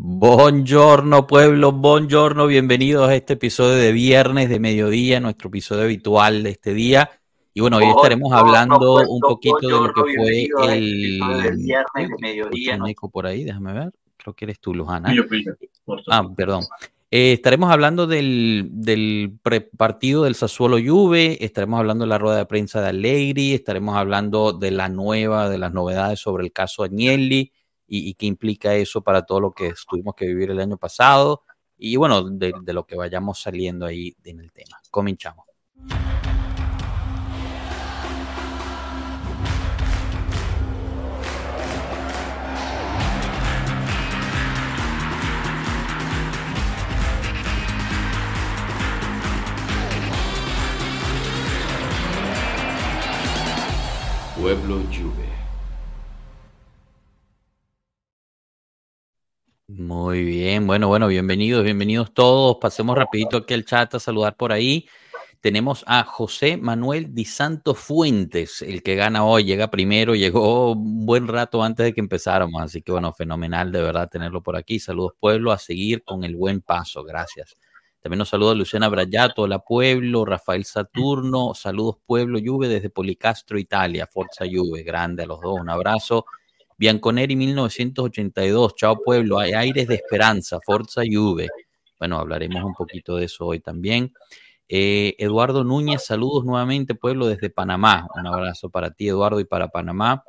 Buongiorno pueblo, buongiorno, bienvenidos a este episodio de viernes de mediodía, nuestro episodio habitual de este día. Y bueno, hoy estaremos hablando un poquito de lo que fue este el... viernes de mediodía. Un eco por ahí, déjame ver. Creo que eres tú, Lujana. Ah, perdón. Eh, estaremos hablando del, del partido del Sassuolo Juve, estaremos hablando de la rueda de prensa de Allegri, estaremos hablando de la nueva, de las novedades sobre el caso Agnelli y, qué implica eso para todo lo que tuvimos que vivir el año pasado y bueno, de, lo que vayamos saliendo ahí en el tema. Comenzamos. Pueblo Juve. Muy bien, bueno, bueno, bienvenidos, bienvenidos todos. Pasemos rapidito aquí al chat a saludar por ahí. Tenemos a José Manuel Di Santo Fuentes, el que gana hoy, llega primero, llegó un buen rato antes de que empezáramos, así que bueno, fenomenal de verdad tenerlo por aquí. Saludos pueblo, a seguir con el buen paso, gracias. También nos saluda Luciana Brayato, la Pueblo, Rafael Saturno, saludos Pueblo, Juve desde Policastro, Italia, Forza Juve, grande a los dos, un abrazo. Bianconeri 1982, chao pueblo, hay aires de esperanza, Forza Juve. Bueno, hablaremos un poquito de eso hoy también. Eh, Eduardo Núñez, saludos nuevamente, pueblo, desde Panamá. Un abrazo para ti, Eduardo, y para Panamá.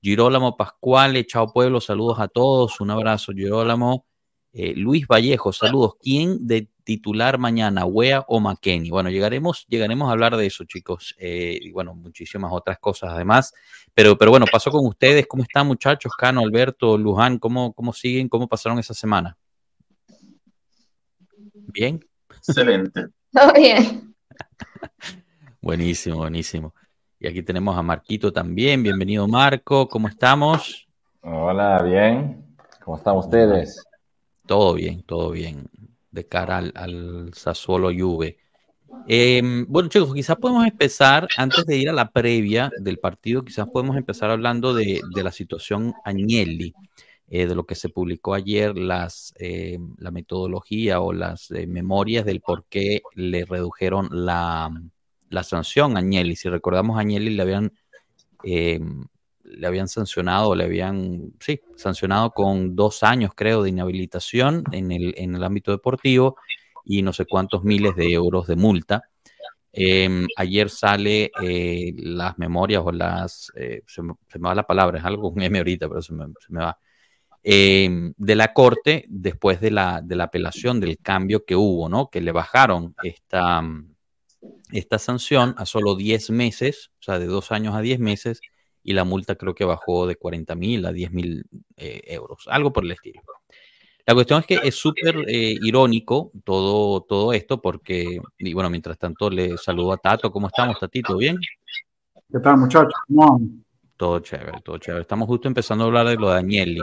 Girolamo Pascuale, chao pueblo, saludos a todos. Un abrazo, Girolamo. Eh, Luis Vallejo, saludos. ¿Quién de titular mañana, Wea o McKenny? Bueno, llegaremos, llegaremos a hablar de eso, chicos. Eh, y bueno, muchísimas otras cosas además. Pero, pero bueno, paso con ustedes. ¿Cómo están, muchachos? Cano, Alberto, Luján, ¿cómo, cómo siguen? ¿Cómo pasaron esa semana? ¿Bien? Excelente. Todo bien. buenísimo, buenísimo. Y aquí tenemos a Marquito también. Bienvenido, Marco. ¿Cómo estamos? Hola, bien. ¿Cómo están ustedes? Todo bien, todo bien, de cara al, al Sassuolo Juve. Em, bueno, chicos, quizás podemos empezar, antes de ir a la previa del partido, quizás podemos empezar hablando de, la situación Agnelli, eh, de lo que se publicó ayer, las, eh, la metodología o las eh, memorias del por qué le redujeron la, la sanción a Agnelli. Si recordamos, a Agnelli le habían em, le habían sancionado, le habían, sí, sancionado con dos años, creo, de inhabilitación en el, en el ámbito deportivo y no sé cuántos miles de euros de multa. Em, ayer sale eh, las memorias o las, eh, se, me, va la palabra, es algo un M ahorita, pero se me, va, em, de la corte después de la, de la apelación, del cambio que hubo, ¿no? Que le bajaron esta, esta sanción a solo 10 meses, o sea, de dos años a 10 meses, y la multa creo que bajó de 40 mil a 10 mil eh, euros, algo por el estilo. La cuestión es que es súper eh, irónico todo, todo esto porque, y bueno, mientras tanto le saludo a Tato. ¿Cómo estamos, Tatito? ¿Bien? ¿Qué tal, muchachos? Todo chévere, todo chévere. Estamos justo empezando a hablar de lo de Agnelli.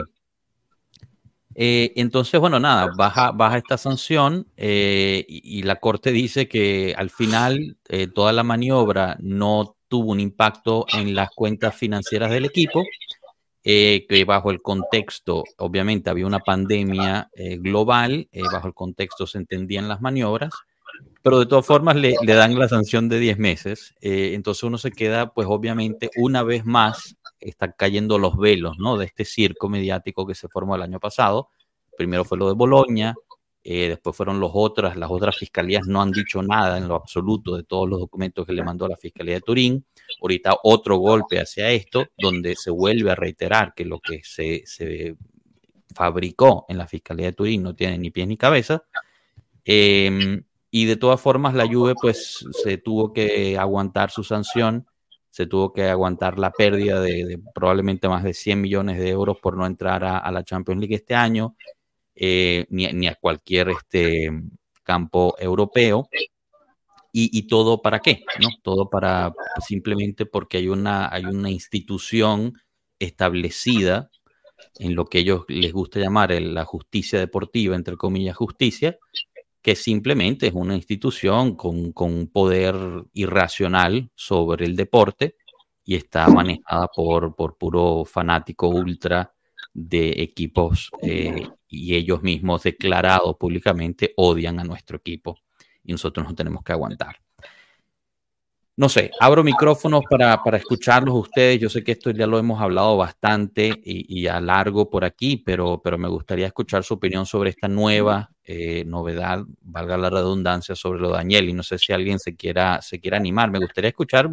Eh, entonces, bueno, nada, baja, baja esta sanción y, y, la Corte dice que al final toda la maniobra no tuvo un impacto en las cuentas financieras del equipo, eh, que bajo el contexto, obviamente había una pandemia eh, global, eh, bajo el contexto se entendían las maniobras, pero de todas formas le, dan la sanción de 10 meses, entonces uno se queda, pues obviamente, una vez más, están cayendo los velos, ¿no? De este circo mediático que se formó el año pasado. Primero fue lo de Boloña, eh, después fueron los otras, las otras fiscalías no han dicho nada en lo absoluto de todos los documentos que le mandó la Fiscalía de Turín. Ahorita otro golpe hacia esto, donde se vuelve a reiterar que lo que se, fabricó en la Fiscalía de Turín no tiene ni pies ni cabeza. Em, y de todas formas, la Juve pues se tuvo que aguantar su sanción, se tuvo que aguantar la pérdida de, probablemente más de 100 millones de euros por no entrar a la Champions League este año eh, ni, a cualquier este, campo europeo. Y, todo para qué, ¿no? Todo para simplemente porque hay una, hay una institución establecida en lo que ellos les gusta llamar la justicia deportiva, entre comillas, justicia, que simplemente es una institución con, con poder irracional sobre el deporte y está manejada por, por puro fanático ultra de equipos eh, y ellos mismos declarados públicamente odian a nuestro equipo y nosotros nos tenemos que aguantar. No sé, abro micrófonos para, para escucharlos ustedes. Yo sé que esto ya lo hemos hablado bastante y, y, a largo por aquí, pero, pero me gustaría escuchar su opinión sobre esta nueva eh, novedad, valga la redundancia, sobre lo de Daniel. Y no sé si alguien se quiera, se quiera animar. Me gustaría escuchar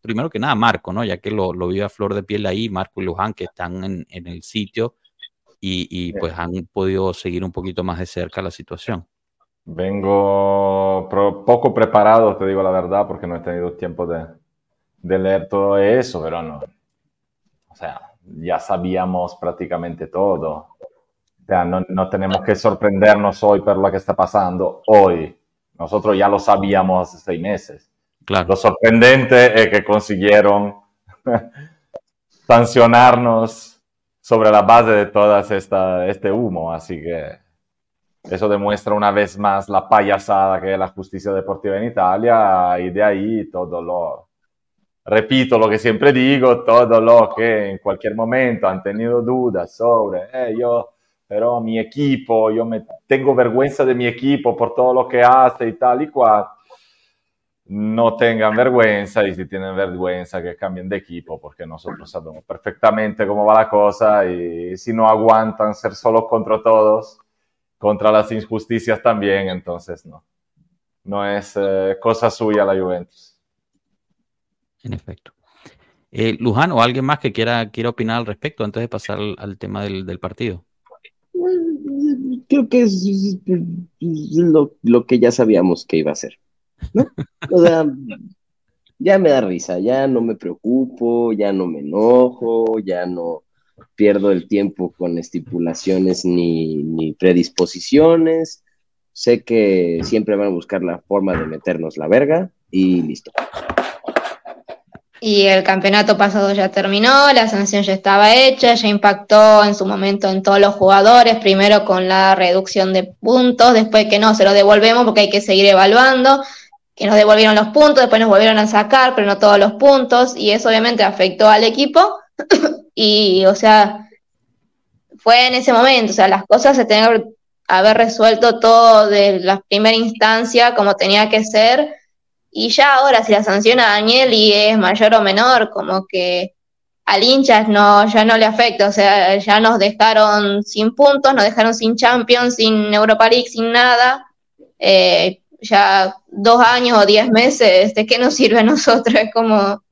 primero que nada Marco, ¿no? Ya que lo, lo vi a flor de piel ahí, Marco y Luján, que están en, en el sitio y, y pues han podido seguir un poquito más de cerca la situación. Vengo poco preparado, te digo la verdad, porque no he tenido tiempo de, de, leer todo eso, pero no. O sea, ya sabíamos prácticamente todo. O sea, no, no tenemos que sorprendernos hoy por lo que está pasando hoy. Nosotros ya lo sabíamos hace seis meses. Claro. Lo sorprendente es que consiguieron sancionarnos sobre la base de esta, este humo, así que eso demuestra una vez más la payasada que es la justicia deportiva en Italia y de ahí todo lo, repito lo que siempre digo, todo lo que en cualquier momento han tenido dudas sobre, eh, yo, pero mi equipo, yo me tengo vergüenza de mi equipo por todo lo que hace y tal y cual, no tengan vergüenza y si tienen vergüenza que cambien de equipo porque nosotros sabemos perfectamente cómo va la cosa y si no aguantan ser solos contra todos, contra las injusticias también, entonces no. No es eh, cosa suya la Juventus. En efecto. Eh, Luján o alguien más que quiera, quiera opinar al respecto antes de pasar al, al tema del, del, partido. Creo que es lo, lo, que ya sabíamos que iba a ser. ¿No? O sea, ya me da risa, ya no me preocupo, ya no me enojo, ya no, pierdo el tiempo con estipulaciones ni, ni, predisposiciones. Sé que siempre van a buscar la forma de meternos la verga y listo. Y el campeonato pasado ya terminó, la sanción ya estaba hecha, ya impactó en su momento en todos los jugadores, primero con la reducción de puntos, después que no, se lo devolvemos porque hay que seguir evaluando, que nos devolvieron los puntos, después nos volvieron a sacar, pero no todos los puntos, y eso obviamente afectó al equipo. Y, o sea, fue en ese momento, o sea, las cosas se tenían que haber resuelto todo de la primera instancia como tenía que ser, y ya ahora si la sanciona a Daniel y es mayor o menor, como que al hinchas no, ya no le afecta, o sea, ya nos dejaron sin puntos, nos dejaron sin Champions, sin Europa League, sin nada, eh, ya dos años o diez meses, ¿de qué nos sirve a nosotros? Es como,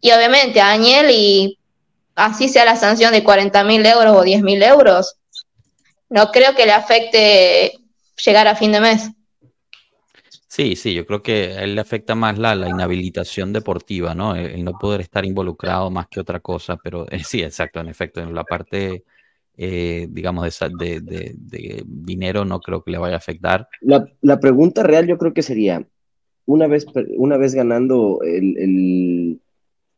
y obviamente a Daniel y así sea la sanción de 40 mil euros o 10 mil euros, no creo que le afecte llegar a fin de mes. Sí, sí, yo creo que a él le afecta más la, la inhabilitación deportiva, ¿no? El, el, no poder estar involucrado más que otra cosa, pero eh, sí, exacto, en efecto, en la parte, eh, digamos, de, de, de, de, dinero no creo que le vaya a afectar. La, la, pregunta real yo creo que sería, una vez, una vez ganando el, el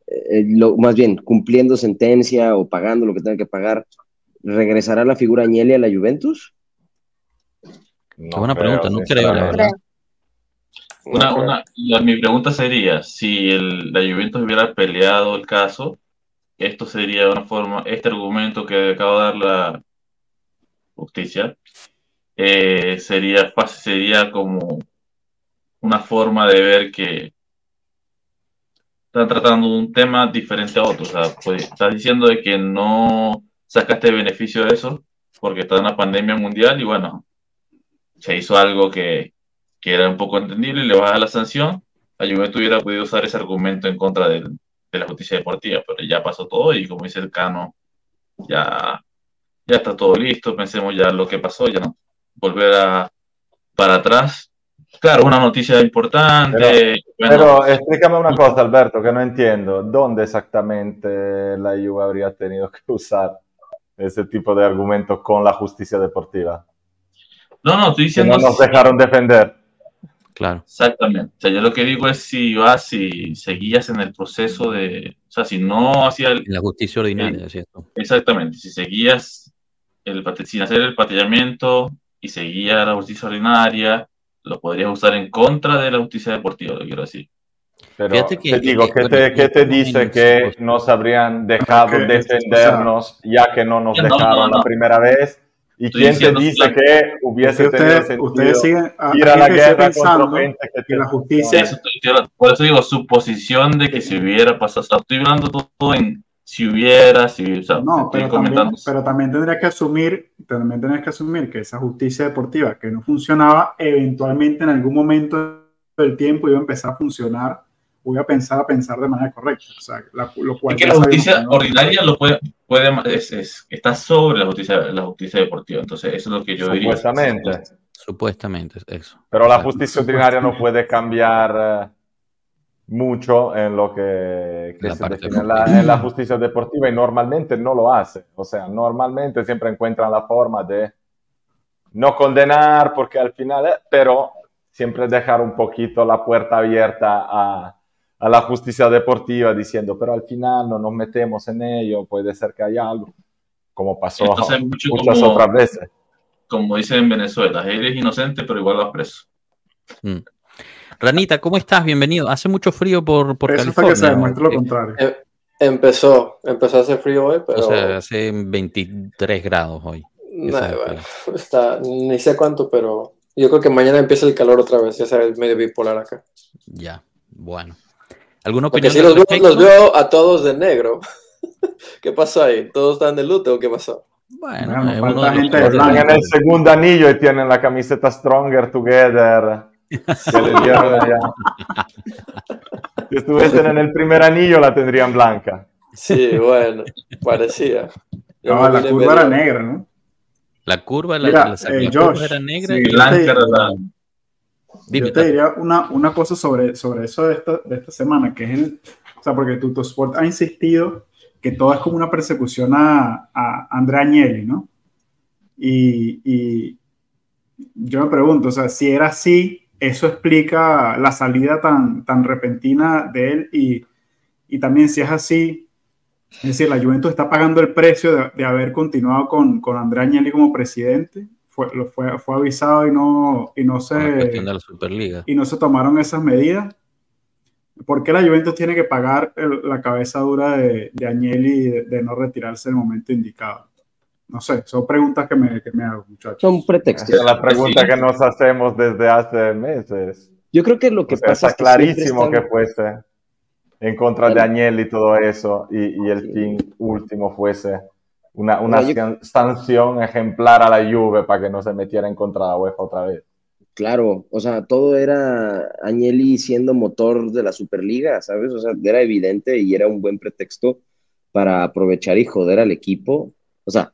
eh, lo, más bien cumpliendo sentencia o pagando lo que tenga que pagar, ¿regresará la figura Agnelli a la Juventus? No Qué buena creo, pregunta, no creo, la verdad. Una, una, la, mi pregunta sería, si el, la Juventus hubiera peleado el caso, esto sería una forma, este argumento que acabo de dar la justicia, eh, sería, sería como una forma de ver que están tratando un tema diferente a otro. O sea, pues, estás diciendo de que no sacaste beneficio de eso porque está una pandemia mundial y bueno, se hizo algo que, que era un poco entendible y le baja la sanción. La Juventus hubiera podido usar ese argumento en contra de, de la justicia deportiva, pero ya pasó todo y como dice el Cano, ya, ya está todo listo, pensemos ya lo que pasó, ya no volver a, para atrás Claro, una noticia importante. Pero, bueno. pero, explícame una cosa, Alberto, que no entiendo. ¿Dónde exactamente la Juve habría tenido que usar ese tipo de argumentos con la justicia deportiva? No, no, estoy diciendo. Que no nos dejaron defender. Claro. Exactamente. O sea, yo lo que digo es si vas, si seguías en el proceso de. O sea, si no hacía. El, la justicia ordinaria, el, ¿cierto? Exactamente. Si seguías el, sin hacer el patillamiento y seguía la justicia ordinaria lo podrías usar en contra de la justicia deportiva, lo quiero decir. Pero Fíjate que, te digo, ¿qué te, ¿qué te dice que nos habrían dejado okay, defendernos ya que no nos dejaron no, no, la primera vez? ¿Y Estoy quién te diciendo dice plan- que hubiese Ustedes, tenido ustedes, sentido ustedes siguen a- ir a la guerra contra pensando gente que, que la justicia Eso por eso digo, suposición de que si hubiera pasado, estoy hablando todo en si hubiera, si, o sea, No, estoy pero también, comentando. pero también tendría que asumir, también tendrías que asumir que esa justicia deportiva que no funcionaba, eventualmente en algún momento del tiempo iba a empezar a funcionar, iba a pensar a pensar de manera correcta. O sea, la- lo cual Es que la sabemos justicia ordinaria lo puede, puede es, es- está sobre la justicia, la justicia deportiva. Entonces, eso es lo que yo diría. Supuestamente. Supuestamente, eso. Pero la justicia ordinaria no puede cambiar eh, mucho en lo que, que La se define en la, en la justicia deportiva y normalmente no lo hace. O sea, normalmente siempre encuentran la forma de no condenar porque al final, eh, pero siempre dejar un poquito la puerta abierta a, a la justicia deportiva diciendo, pero al final no nos metemos en ello, puede ser que haya algo, como pasó Entonces, mucho muchas como- otras veces. Como dicen en Venezuela, eres inocente, pero igual vas preso. Mm. Ranita, ¿cómo estás? Bienvenido. Hace mucho frío por, por Eso California. que se demuestre lo Eh, contrario. Em- Empezó, empezó a hacer frío hoy, pero O sea, hace 23 grados hoy. nah, hace bueno, está, ni sé cuánto, pero yo creo que mañana empieza el calor otra vez, ya sabes, medio bipolar acá. Ya, bueno. ¿Alguna Porque opinión si al los veo, los veo a todos de negro. ¿Qué pasó ahí? ¿Todos están de luto o qué pasó? Bueno, Bueno, es falta gente blanco. Tienen el segundo anillo y tienen la camiseta Stronger Together. que le dieron allá. Si estuviesen en el primer anillo, la tendrían blanca. Sí, bueno, parecía. Yo No, la curva era negra, ¿no? La curva, la, Mira, la- la eh, curva Josh, era negra sí, y Blanca te- era la- Dime, Yo te diría una, una cosa sobre, sobre eso de esta, de esta semana, que es el, o sea, porque Tutosport ha insistido que todo es como una persecución a, a Andrea Agnelli, ¿no? Y, y yo me pregunto, o sea, si era así, eso explica la salida tan, tan repentina de él y, y también si es así, es decir, la Juventus está pagando el precio de, de haber continuado con, con Andrea Agnelli como presidente, fue, lo fue, fue avisado y no, y no se con la cuestión de la Superliga. y no se tomaron esas medidas. ¿Por qué la Juventus tiene que pagar el- la cabeza dura de, de Agnelli de, de no retirarse en el momento indicado? No sé, son preguntas que me, que me hago, muchachos. Son Esa pretextos. es la pregunta que nos hacemos desde hace meses. Yo creo que lo que O sea, pasa está es que clarísimo están- que fuese en contra de. Agnelli y todo eso, y, y el fin último fuese una, una yo- sanción ejemplar a la Juve para que no se metiera en contra de la UEFA otra vez. Claro, o sea, todo era Agnelli siendo motor de la Superliga, ¿sabes? O sea, era evidente y era un buen pretexto para aprovechar y joder al equipo. O sea,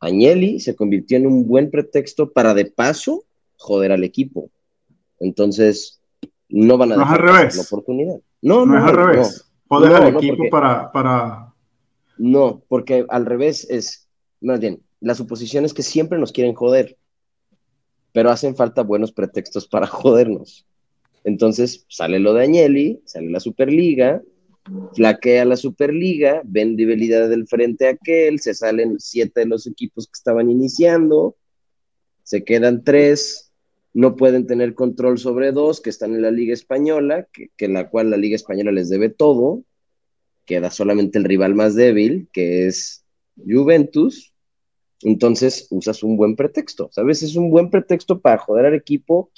Agnelli se convirtió en un buen pretexto para de paso joder al equipo. Entonces, no van a No es dejar al pasar revés. la oportunidad. No, No, no, es al no, revés. Joder No, al no, equipo porque- para, para... No, porque al revés es, más bien, la suposición es que siempre nos quieren joder, pero hacen falta buenos pretextos para jodernos. Entonces sale lo de Agnelli, sale la Superliga, flaquea la Superliga, ven debilidad del frente a aquel, se salen siete de los equipos que estaban iniciando, se quedan tres, no pueden tener control sobre dos que están en la Liga Española, que, que la cual la Liga Española les debe todo, queda solamente el rival más débil, que es Juventus, entonces usas un buen pretexto, ¿sabes? Es un buen pretexto para joder al equipo,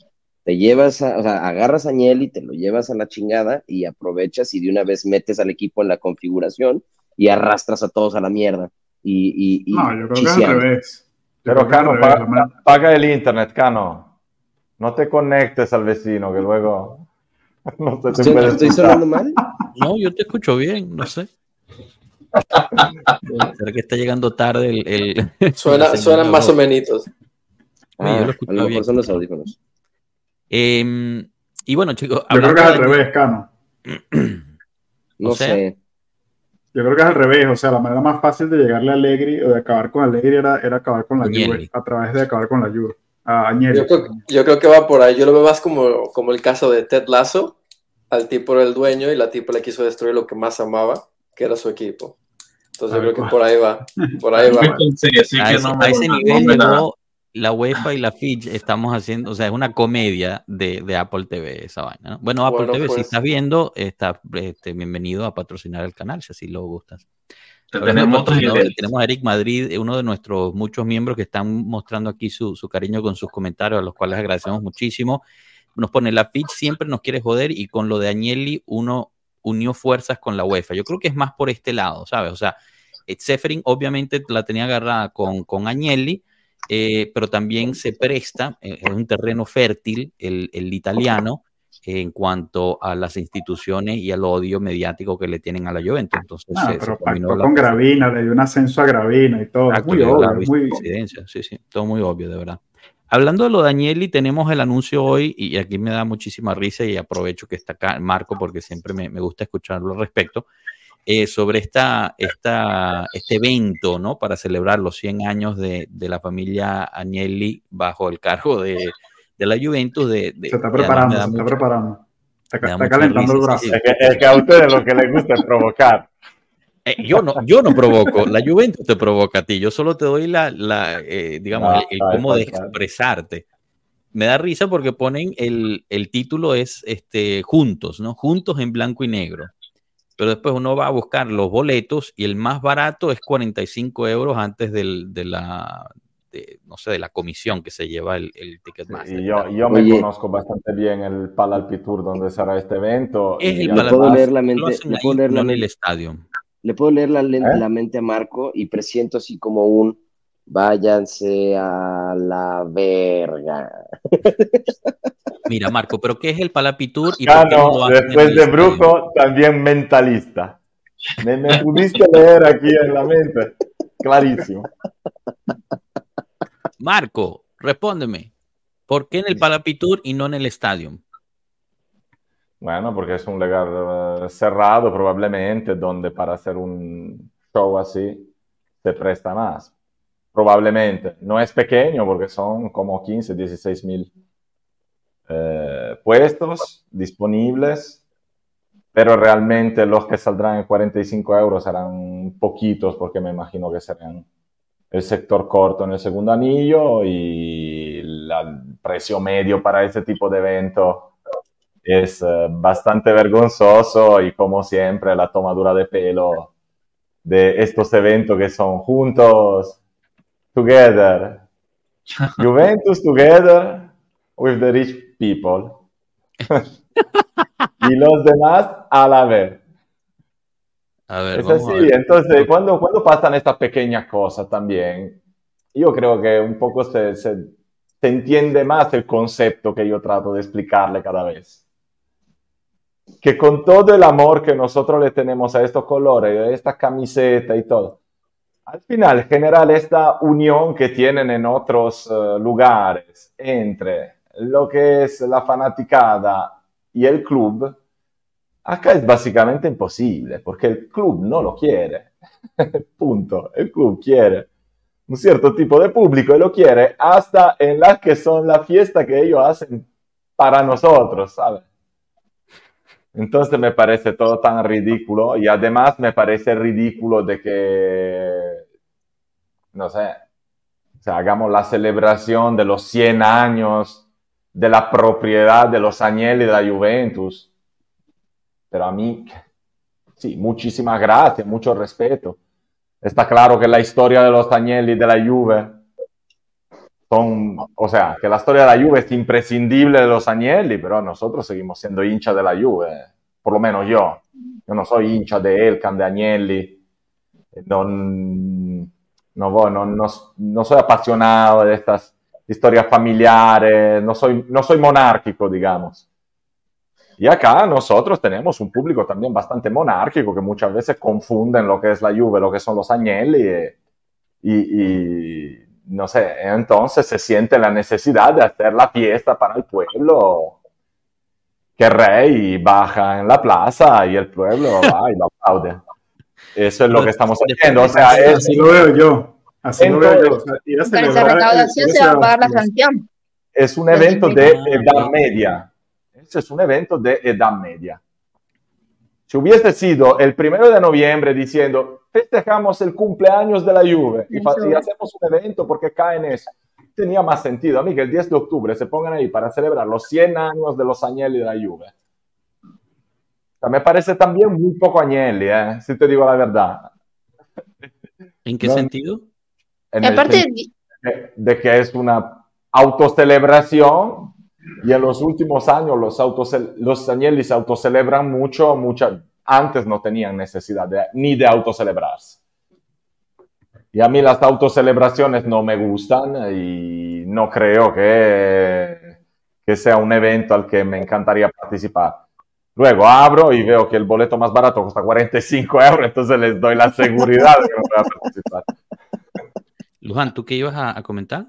te llevas, a, o sea, agarras a Agnelli, te lo llevas a la chingada y aprovechas y de una vez metes al equipo en la configuración y arrastras a todos a la mierda. Y, y, y No, yo creo que al chiseando. revés. Yo Pero Cano, revés, paga, el internet, Cano. No te conectes al vecino, que luego no se te ¿Estoy, estoy sonando mal? No, yo te escucho bien, no sé. ¿Será que está llegando tarde el... el- Suena, el suenan más o menos. Sí, yo lo Ah, a escuchaba lo mejor bien. son los audífonos. Em, y bueno, chicos, Yo creo que es al de- revés, Cano. No O sea, sé. Yo creo que es al revés, o sea, la manera más fácil de llegarle a Allegri o de acabar con Allegri era, era acabar con la. Juve, a través de acabar con la Juve. Yo creo, yo creo que va por ahí. Yo lo veo más como, como el caso de Ted Lasso. Al tipo era el dueño y la tipa le quiso destruir lo que más amaba, que era su equipo. Entonces yo creo que por ahí va. Por ahí va. Sí, a que ese, no a me- ese no nivel llegó la UEFA y la Fitch. Estamos haciendo, o sea, es una comedia de, de Apple TV esa vaina. ¿no? Bueno, Apple Bueno, TV, si pues. estás viendo, está este, bienvenido a patrocinar el canal, si así lo gustas. tenemos, tenemos a Eric Madrid, uno de nuestros muchos miembros que están mostrando aquí su, su, cariño con sus comentarios, a los cuales agradecemos muchísimo. Nos pone la Fitch siempre nos quiere joder y con lo de Agnelli uno unió fuerzas con la UEFA. Yo creo que es más por este lado, ¿sabes? O sea, Seferin obviamente la tenía agarrada con, con Agnelli, eh, pero también se presta, eh, es un terreno fértil el, el italiano en cuanto a las instituciones y al odio mediático que le tienen a la Juventus. Entonces, ah, pero pactó con Gravina, le dio un ascenso a Gravina y todo. muy obvio, muy... Sí, sí, todo muy obvio, de verdad. Hablando de lo de Agnelli, tenemos el anuncio hoy y aquí me da muchísima risa y aprovecho que está acá Marco porque siempre me, me gusta escucharlo al respecto. Eh, sobre esta, esta, este evento, ¿no? Para celebrar los 100 años de, de la familia Agnelli bajo el cargo de, de la Juventus. De, se está preparando, se está preparando. Está, calentando el brazo. Es, que, a ustedes lo que les gusta es provocar. Eh, yo, no, yo no provoco, la Juventus te provoca a ti. Yo solo te doy la, la eh, digamos, el, cómo de expresarte. Me da risa porque ponen el, el título es este, Juntos, ¿no? Juntos en blanco y negro pero después uno va a buscar los boletos y el más barato es 45 euros antes del, de la, no sé, de la comisión que se lleva el, el Ticketmaster. Sí, yo, yo me conozco bastante bien el Palalpitur donde será este evento. Es el le puedo leer la mente, puedo leer la mente, el estadio. Le puedo leer la, ¿Eh? la mente a Marco y presiento así como un váyanse a la verga. Mira, Marco, pero ¿qué es el Palapitur? Y ah, no, después de Brujo, también mentalista. Me, me pudiste leer aquí en la mente. Clarísimo. Marco, respóndeme. ¿Por qué en el Palapitur y no en el estadio? Bueno, porque es un lugar eh, cerrado probablemente, donde para hacer un show así se presta más. Probablemente. No es pequeño porque son como 15, 16 mil eh, puestos disponibles, pero realmente los que saldrán en 45 euros serán poquitos porque me imagino que serán el sector corto en el segundo anillo y el precio medio para ese tipo de evento es eh, bastante vergonzoso y como siempre la tomadura de pelo de estos eventos que son juntos, together, Juventus together with the rich people. y los demás a la vez. A ver, es así, entonces, cuando, cuando pasan estas pequeñas cosas también, yo creo que un poco se, se, se, entiende más el concepto que yo trato de explicarle cada vez. Que con todo el amor que nosotros le tenemos a estos colores, a esta camiseta y todo, al final generar esta unión que tienen en otros uh, lugares entre lo que es la fanaticada y el club, acá es básicamente imposible, porque el club no lo quiere. Punto. El club quiere un cierto tipo de público y lo quiere hasta en las que son la fiesta que ellos hacen para nosotros, ¿sabes? Entonces me parece todo tan ridículo y además me parece ridículo de que, no sé, o sea, hagamos la celebración de los 100 años de la propiedad de los Agnelli de la Juventus. Pero a mí, sí, muchísimas gracias, mucho respeto. Está claro que la historia de los Agnelli de la Juve son, o sea, que la historia de la Juve es imprescindible de los Agnelli, pero nosotros seguimos siendo hinchas de la Juve, por lo menos yo. Yo no soy hincha de Elkan, de Agnelli. No, no, no, no, soy apasionado de estas historias familiares, no soy, no soy monárquico, digamos. Y acá nosotros tenemos un público también bastante monárquico que muchas veces confunden lo que es la Juve, lo que son los Agnelli y, no sé, entonces se siente la necesidad de hacer la fiesta para el pueblo, que el rey baja en la plaza y el pueblo va y lo aplaude. Eso es lo que estamos haciendo. O sea, así lo veo yo. Así lo veo yo. esa recaudación se va a pagar la sanción. Es un evento de edad media. Ese es un evento de edad media. Si hubiese sido el primero de noviembre diciendo, festejamos el cumpleaños de la Juve y, y hacemos un evento porque cae en eso, tenía más sentido. A mí que el 10 de octubre se pongan ahí para celebrar los 100 años de los Agnelli de la Juve. O sea, me parece también muy poco Agnelli, ¿eh? si te digo la verdad. ¿En qué No. sentido? En Y el aparte, sentido de, de que es una autocelebración y en los últimos años los, autocel- los autocelebran mucho, mucha, antes no tenían necesidad de- ni de autocelebrarse. Y a mí las autocelebraciones no me gustan y no creo que, que sea un evento al que me encantaría participar. Luego abro y veo que el boleto más barato cuesta 45 euros, entonces les doy la seguridad de que no voy a participar. Luján, ¿tú qué ibas a comentar?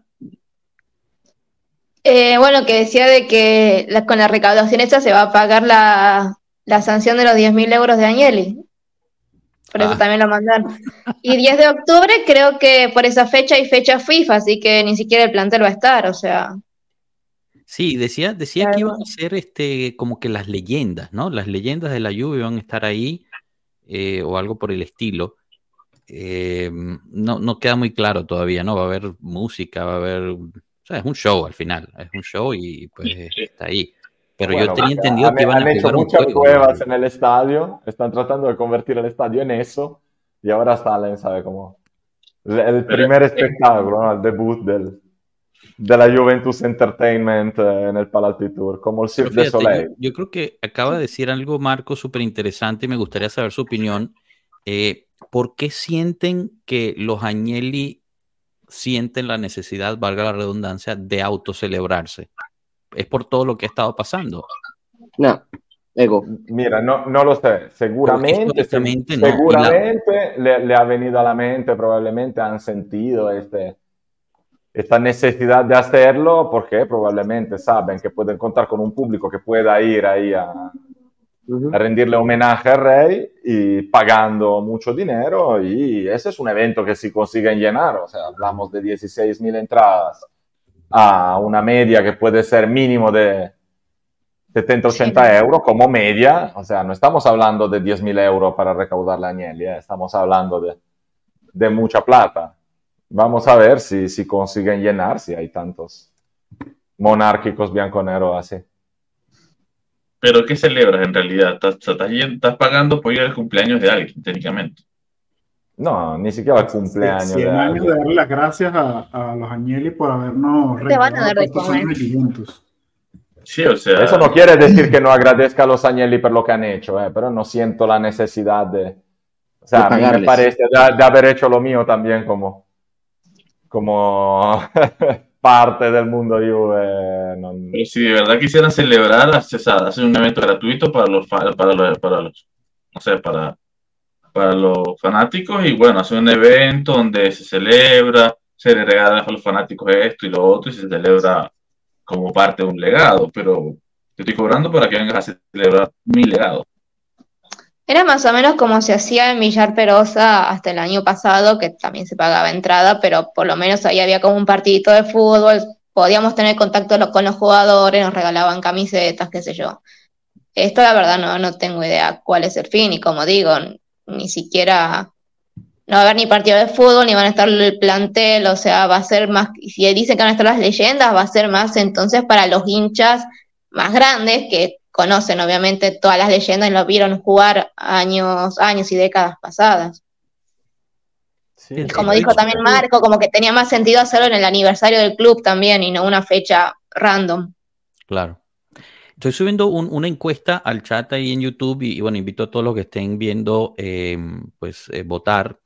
Eh, bueno, que decía de que la- con la recaudación esa se va a pagar la, la sanción de los 10.000 euros de Agnelli. Por eso Ah. también lo mandaron. Y 10 de octubre creo que por esa fecha hay fecha FIFA, así que ni siquiera el plantel va a estar, o sea. Sí, decía, decía que iban a ser este, como que las leyendas, ¿no? Las leyendas de la lluvia van a estar ahí eh, o algo por el estilo. Eh, no, no queda muy claro todavía, ¿no? Va a haber música, va a haber... Sea, es un show al final, es un show y pues está ahí. Pero yo Bueno, tenía porque entendido han, que iban han a hecho muchas juego. pruebas en el estadio, están tratando de convertir el estadio en eso y ahora salen, ¿sabe? Como el, primer espectáculo, ¿no? el debut del, de la Juventus Entertainment eh, en el Palatitur, como el Cirque de Soleil. yo, yo creo que acaba de decir algo, Marco, súper interesante y me gustaría saber su opinión. Eh, ¿Por qué sienten que los Agnelli sienten la necesidad, valga la redundancia, de autocelebrarse? ¿Es por todo lo que ha estado pasando? No, ego. Mira, no, no lo sé, seguramente, históricamente no, y la- seguramente le, le ha venido a la mente, probablemente han sentido este, esta necesidad de hacerlo porque probablemente saben que pueden contar con un público que pueda ir ahí a, Rendirle homenaje al rey y pagando mucho dinero. Y ese es un evento que si consiguen llenar, o sea, hablamos de 16.000 entradas a una media que puede ser mínimo de 70-80 euros como media, o sea, no estamos hablando de 10.000 euros para recaudar la Agnelli, eh, estamos hablando de, de mucha plata. Vamos a ver si, si consiguen llenar, si hay tantos monárquicos bianconeros así. Pero ¿qué celebras en realidad? Estás, estás pagando por ir al cumpleaños de alguien, técnicamente. No, ni siquiera el cumpleaños. 100 de años de darle las gracias a, a los Agnelli por habernos Te van a dar de comer. Sí, o sea, Eso no quiere decir que no agradezca a los Agnelli por lo que han hecho, eh, pero no siento la necesidad de... O sea, De a mí me parece de, de haber hecho lo mío también como, como parte del mundo Juve. no- pero si de verdad quisieran celebrar, hacen un evento gratuito para los, para los, para los, no sé, para, para los fanáticos y bueno, hacen un evento donde se celebra, se le regala a los fanáticos esto y lo otro y se celebra como parte de un legado, pero te estoy cobrando para que vengas a celebrar mi legado. Era más o menos como se hacía en Villar Perosa hasta el año pasado, que también se pagaba entrada, pero por lo menos ahí había como un partidito de fútbol, podíamos tener contacto con los jugadores, nos regalaban camisetas, qué sé yo. Esto la verdad no, no tengo idea cuál es el fin, y como digo, ni siquiera no va a haber ni partido de fútbol, ni van a estar el plantel, o sea, va a ser más, si dicen que van a estar las leyendas, va a ser más entonces para los hinchas más grandes que conocen obviamente todas las leyendas y lo vieron jugar años, años y décadas pasadas. Sí, como dijo también Marco, como que tenía más sentido hacerlo en el aniversario del club también y no una fecha random. Claro. Estoy subiendo un- una encuesta al chat ahí en YouTube y, y, bueno, invito a todos los que estén viendo, eh, pues, eh, votar.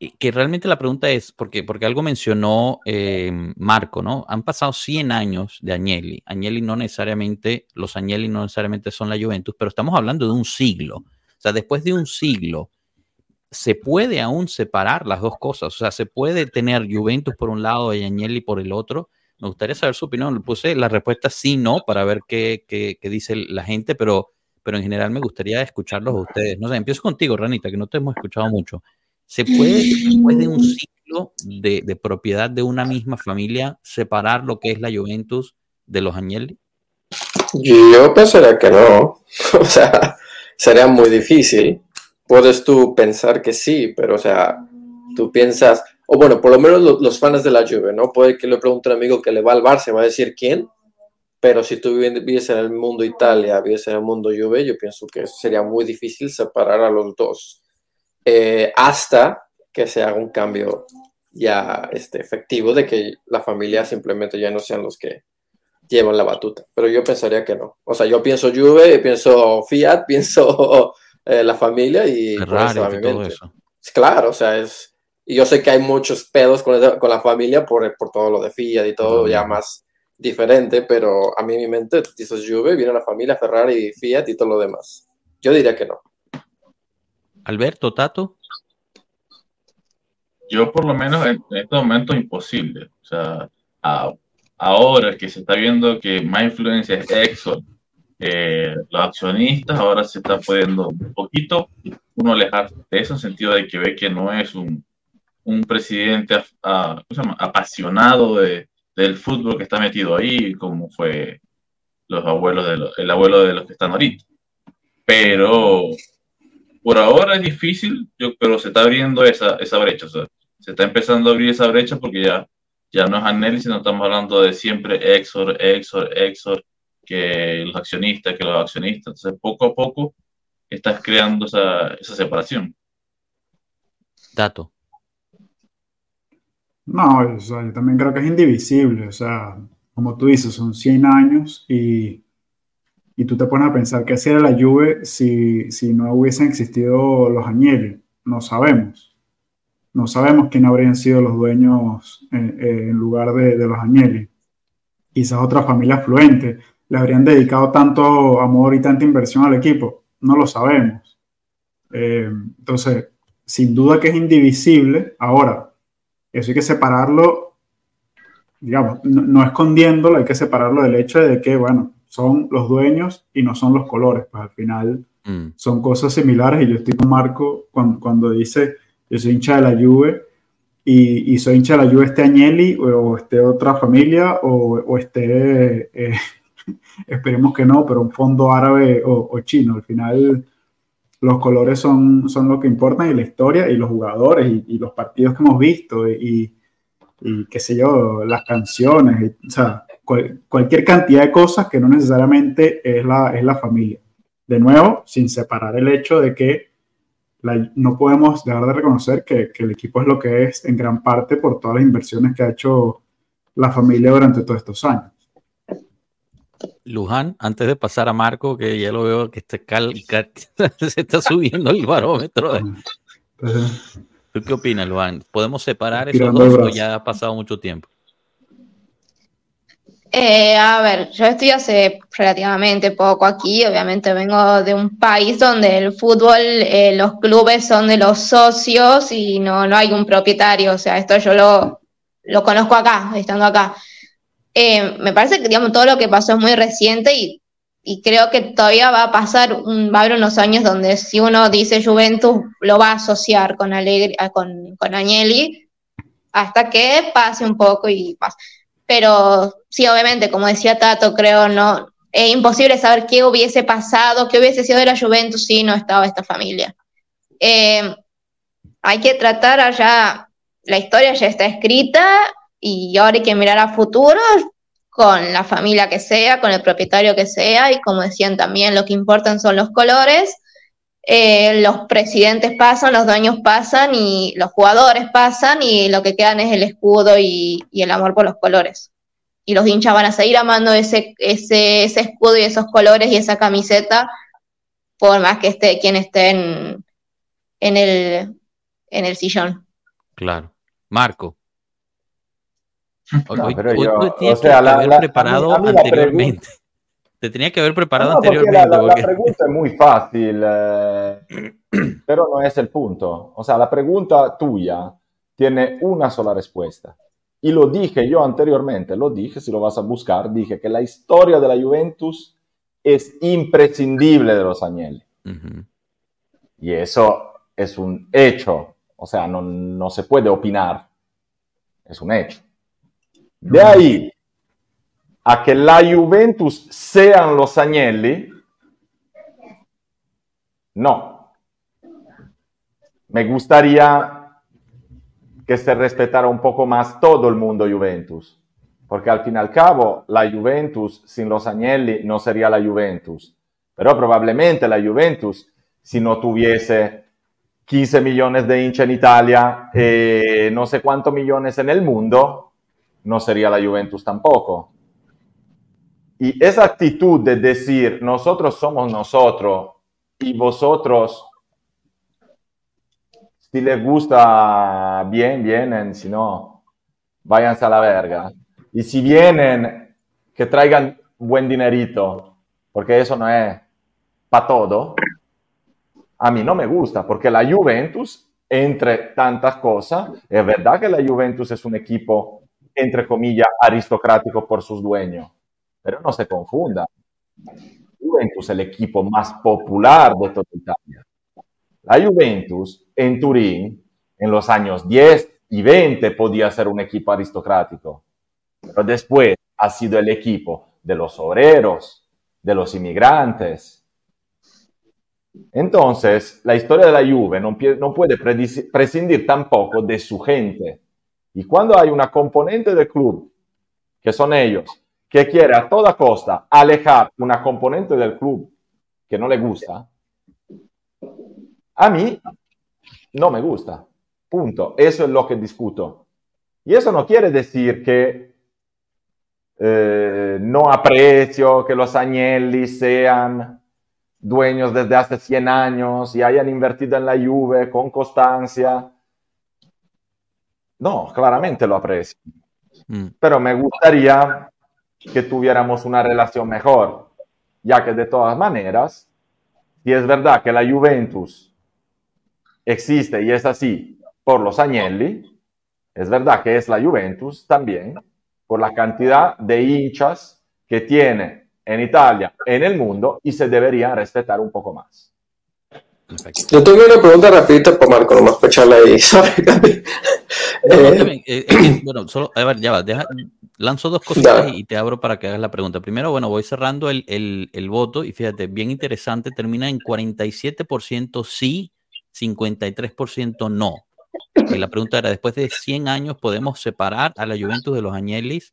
Y que realmente la pregunta es, porque, porque algo mencionó eh, Marco, ¿no? Han pasado 100 años de Agnelli. Agnelli no necesariamente, los Agnelli no necesariamente son la Juventus, pero estamos hablando de un siglo. O sea, después de un siglo, se puede aún separar las dos cosas. O sea, se puede tener Juventus por un lado y Agnelli por el otro. Me gustaría saber su opinión. Le puse la respuesta sí, no, para ver qué, qué- dice la gente, pero, pero en general me gustaría escucharlos a ustedes. No sé, empiezo contigo, Ranita, que no te hemos escuchado mucho. ¿Se puede, después de un ciclo de, de propiedad de una misma familia, separar lo que es la Juventus de los Agnelli? Yo pensaría que no. O sea, sería muy difícil. Puedes tú pensar que sí, pero o sea, tú piensas, o bueno, por lo menos lo- los fans de la Juve, ¿no? Puede que le pregunte a un amigo que le va al Barça, va a decir quién, pero si tú vivi- vives en el mundo Italia, vives en el mundo Juve, yo pienso que sería muy difícil separar a los dos. Eh, hasta que se haga un cambio ya este, efectivo de que la familia simplemente ya no sean los que llevan la batuta. Pero yo pensaría que no. O sea, yo pienso Juve, pienso Fiat, pienso eh, la familia y Ferrari, todo eso. Claro, o sea, es... Y yo sé que hay muchos pedos con, con la familia por, por, todo lo de Fiat y todo ya más diferente, pero a mí en mi mente dices Juve, viene la familia Ferrari, Fiat y todo lo demás. Yo diría que no. Alberto, Tato. Yo por lo menos en, este momento imposible. O sea, ahora que se está viendo que más influencia es Exxon, eh, los accionistas ahora se está pudiendo un poquito uno alejar de eso en sentido de que ve que no es un, un presidente apasionado de, del fútbol que está metido ahí, como fue los abuelos de el abuelo de los que están ahorita. Pero por ahora es difícil, yo, pero se está abriendo esa, esa brecha. O sea, se está empezando a abrir esa brecha porque ya, ya no es análisis, no estamos hablando de siempre Exor, Exor, Exor, que los accionistas, que los accionistas. Entonces, poco a poco estás creando esa, esa separación. Dato. No, yo también creo que es indivisible. O sea, como tú dices, son 100 años y, y tú te pones a pensar qué sería la Juve si, si no hubiesen existido los Agnelli. No sabemos. No sabemos quién habrían sido los dueños en, en lugar de, de los Agnelli. Quizás otra familia afluente le habrían dedicado tanto amor y tanta inversión al equipo. No lo sabemos. Eh, entonces, sin duda que es indivisible. Ahora, eso hay que separarlo, digamos, no, escondiéndolo, hay que separarlo del hecho de que, bueno, son los dueños y no son los colores, pues al final mm. son cosas similares y yo estoy con Marco cuando, cuando dice, yo soy hincha de la Juve y, y soy hincha de la Juve este Agnelli o, este otra familia o, o este, eh, esperemos que no, pero un fondo árabe o, o chino, al final los colores son, son lo que importan y la historia y los jugadores y, los partidos que hemos visto y, y, qué sé yo, las canciones, o sea, cualquier cantidad de cosas que no necesariamente es la, es la familia. De nuevo, sin separar el hecho de que no podemos dejar de reconocer que, que el equipo es lo que es en gran parte por todas las inversiones que ha hecho la familia durante todos estos años. Luján, antes de pasar a Marco, que ya lo veo que este se está subiendo el barómetro. ¿Tú qué opinas, Luján? ¿Podemos separar esos dos o ya ha pasado mucho tiempo? Eh, a ver, yo estoy hace relativamente poco aquí, obviamente vengo de un país donde el fútbol, eh, los clubes son de los socios y no, no hay un propietario, o sea, esto yo lo, lo conozco acá, estando acá. Eh, me parece que digamos, todo lo que pasó es muy reciente y, creo que todavía va a pasar, un, va a haber unos años donde si uno dice Juventus lo va a asociar con, Alegri, ah, con, con Agnelli hasta que pase un poco y pase. Pero sí, obviamente, como decía Tato, creo no es imposible saber qué hubiese pasado, qué hubiese sido de la Juventus si no estaba esta familia. Eh, hay que tratar allá, la historia ya está escrita y ahora hay que mirar a futuro con la familia que sea, con el propietario que sea, y como decían también, lo que importan son los colores. Eh, los presidentes pasan, los dueños pasan y los jugadores pasan y lo que quedan es el escudo y, el amor por los colores. Y los hinchas van a seguir amando ese, ese, ese, escudo y esos colores y esa camiseta por más que esté quien esté en, en, el, en el sillón. Claro. Marco pero yo, o sea, la, haber preparado anteriormente. Te tenía que haber preparado anteriormente. La, pregunta es muy fácil, eh, pero no es el punto. O sea, la pregunta tuya tiene una sola respuesta. Y lo dije yo anteriormente, lo dije, si lo vas a buscar, dije que la historia de la Juventus es imprescindible de los Agnelli. Y eso es un hecho, o sea, no, no se puede opinar, es un hecho. De ahí a que la Juventus sean los Agnelli, no. Me gustaría que se respetara un poco más todo el mundo Juventus, porque al fin y al cabo la Juventus sin los Agnelli no sería la Juventus, pero probablemente la Juventus si no tuviese 15 millones de hinchas en Italia, eh, no sé cuántos millones en el mundo, no sería la Juventus tampoco. Y esa actitud de decir, nosotros somos nosotros y vosotros, si les gusta, bien, vienen, si no, váyanse a la verga. Y si vienen, que traigan buen dinerito, porque eso no es para todo. A mí no me gusta, porque la Juventus, entre tantas cosas, es verdad que la Juventus es un equipo, entre comillas, aristocrático por sus dueños, pero no se confunda. Juventus es el equipo más popular de toda Italia. La Juventus en Turín, en los años 10 y 20, podía ser un equipo aristocrático, pero después ha sido el equipo de los obreros, de los inmigrantes. Entonces, la historia de la Juve no, no puede prescindir tampoco de su gente. Y cuando hay una componente del club, que son ellos, que quiere a toda costa alejar una componente del club que no le gusta, a mí no me gusta. Punto. Eso es lo que discuto. Y eso no quiere decir que eh, no aprecio que los Agnelli sean dueños desde hace 100 años y hayan invertido en la Juve con constancia. No, claramente lo aprecio. Mm. Pero me gustaría que tuviéramos una relación mejor, ya que de todas maneras, si es verdad que la Juventus existe y es así por los Agnelli, es verdad que es la Juventus también por la cantidad de hinchas que tiene en Italia, en el mundo, y se debería respetar un poco más. Yo tengo una pregunta rapidita para Marco, nomás para echarla ahí. Eh, eh, eh, bueno, solo, a ver, ya va, deja, lanzo dos cositas y te abro para que hagas la pregunta. Primero, bueno, voy cerrando el, el, el voto y fíjate, bien interesante, termina en 47% sí, 53% no. Y la pregunta era, después de 100 años, ¿podemos separar a la Juventus de los Agnellis?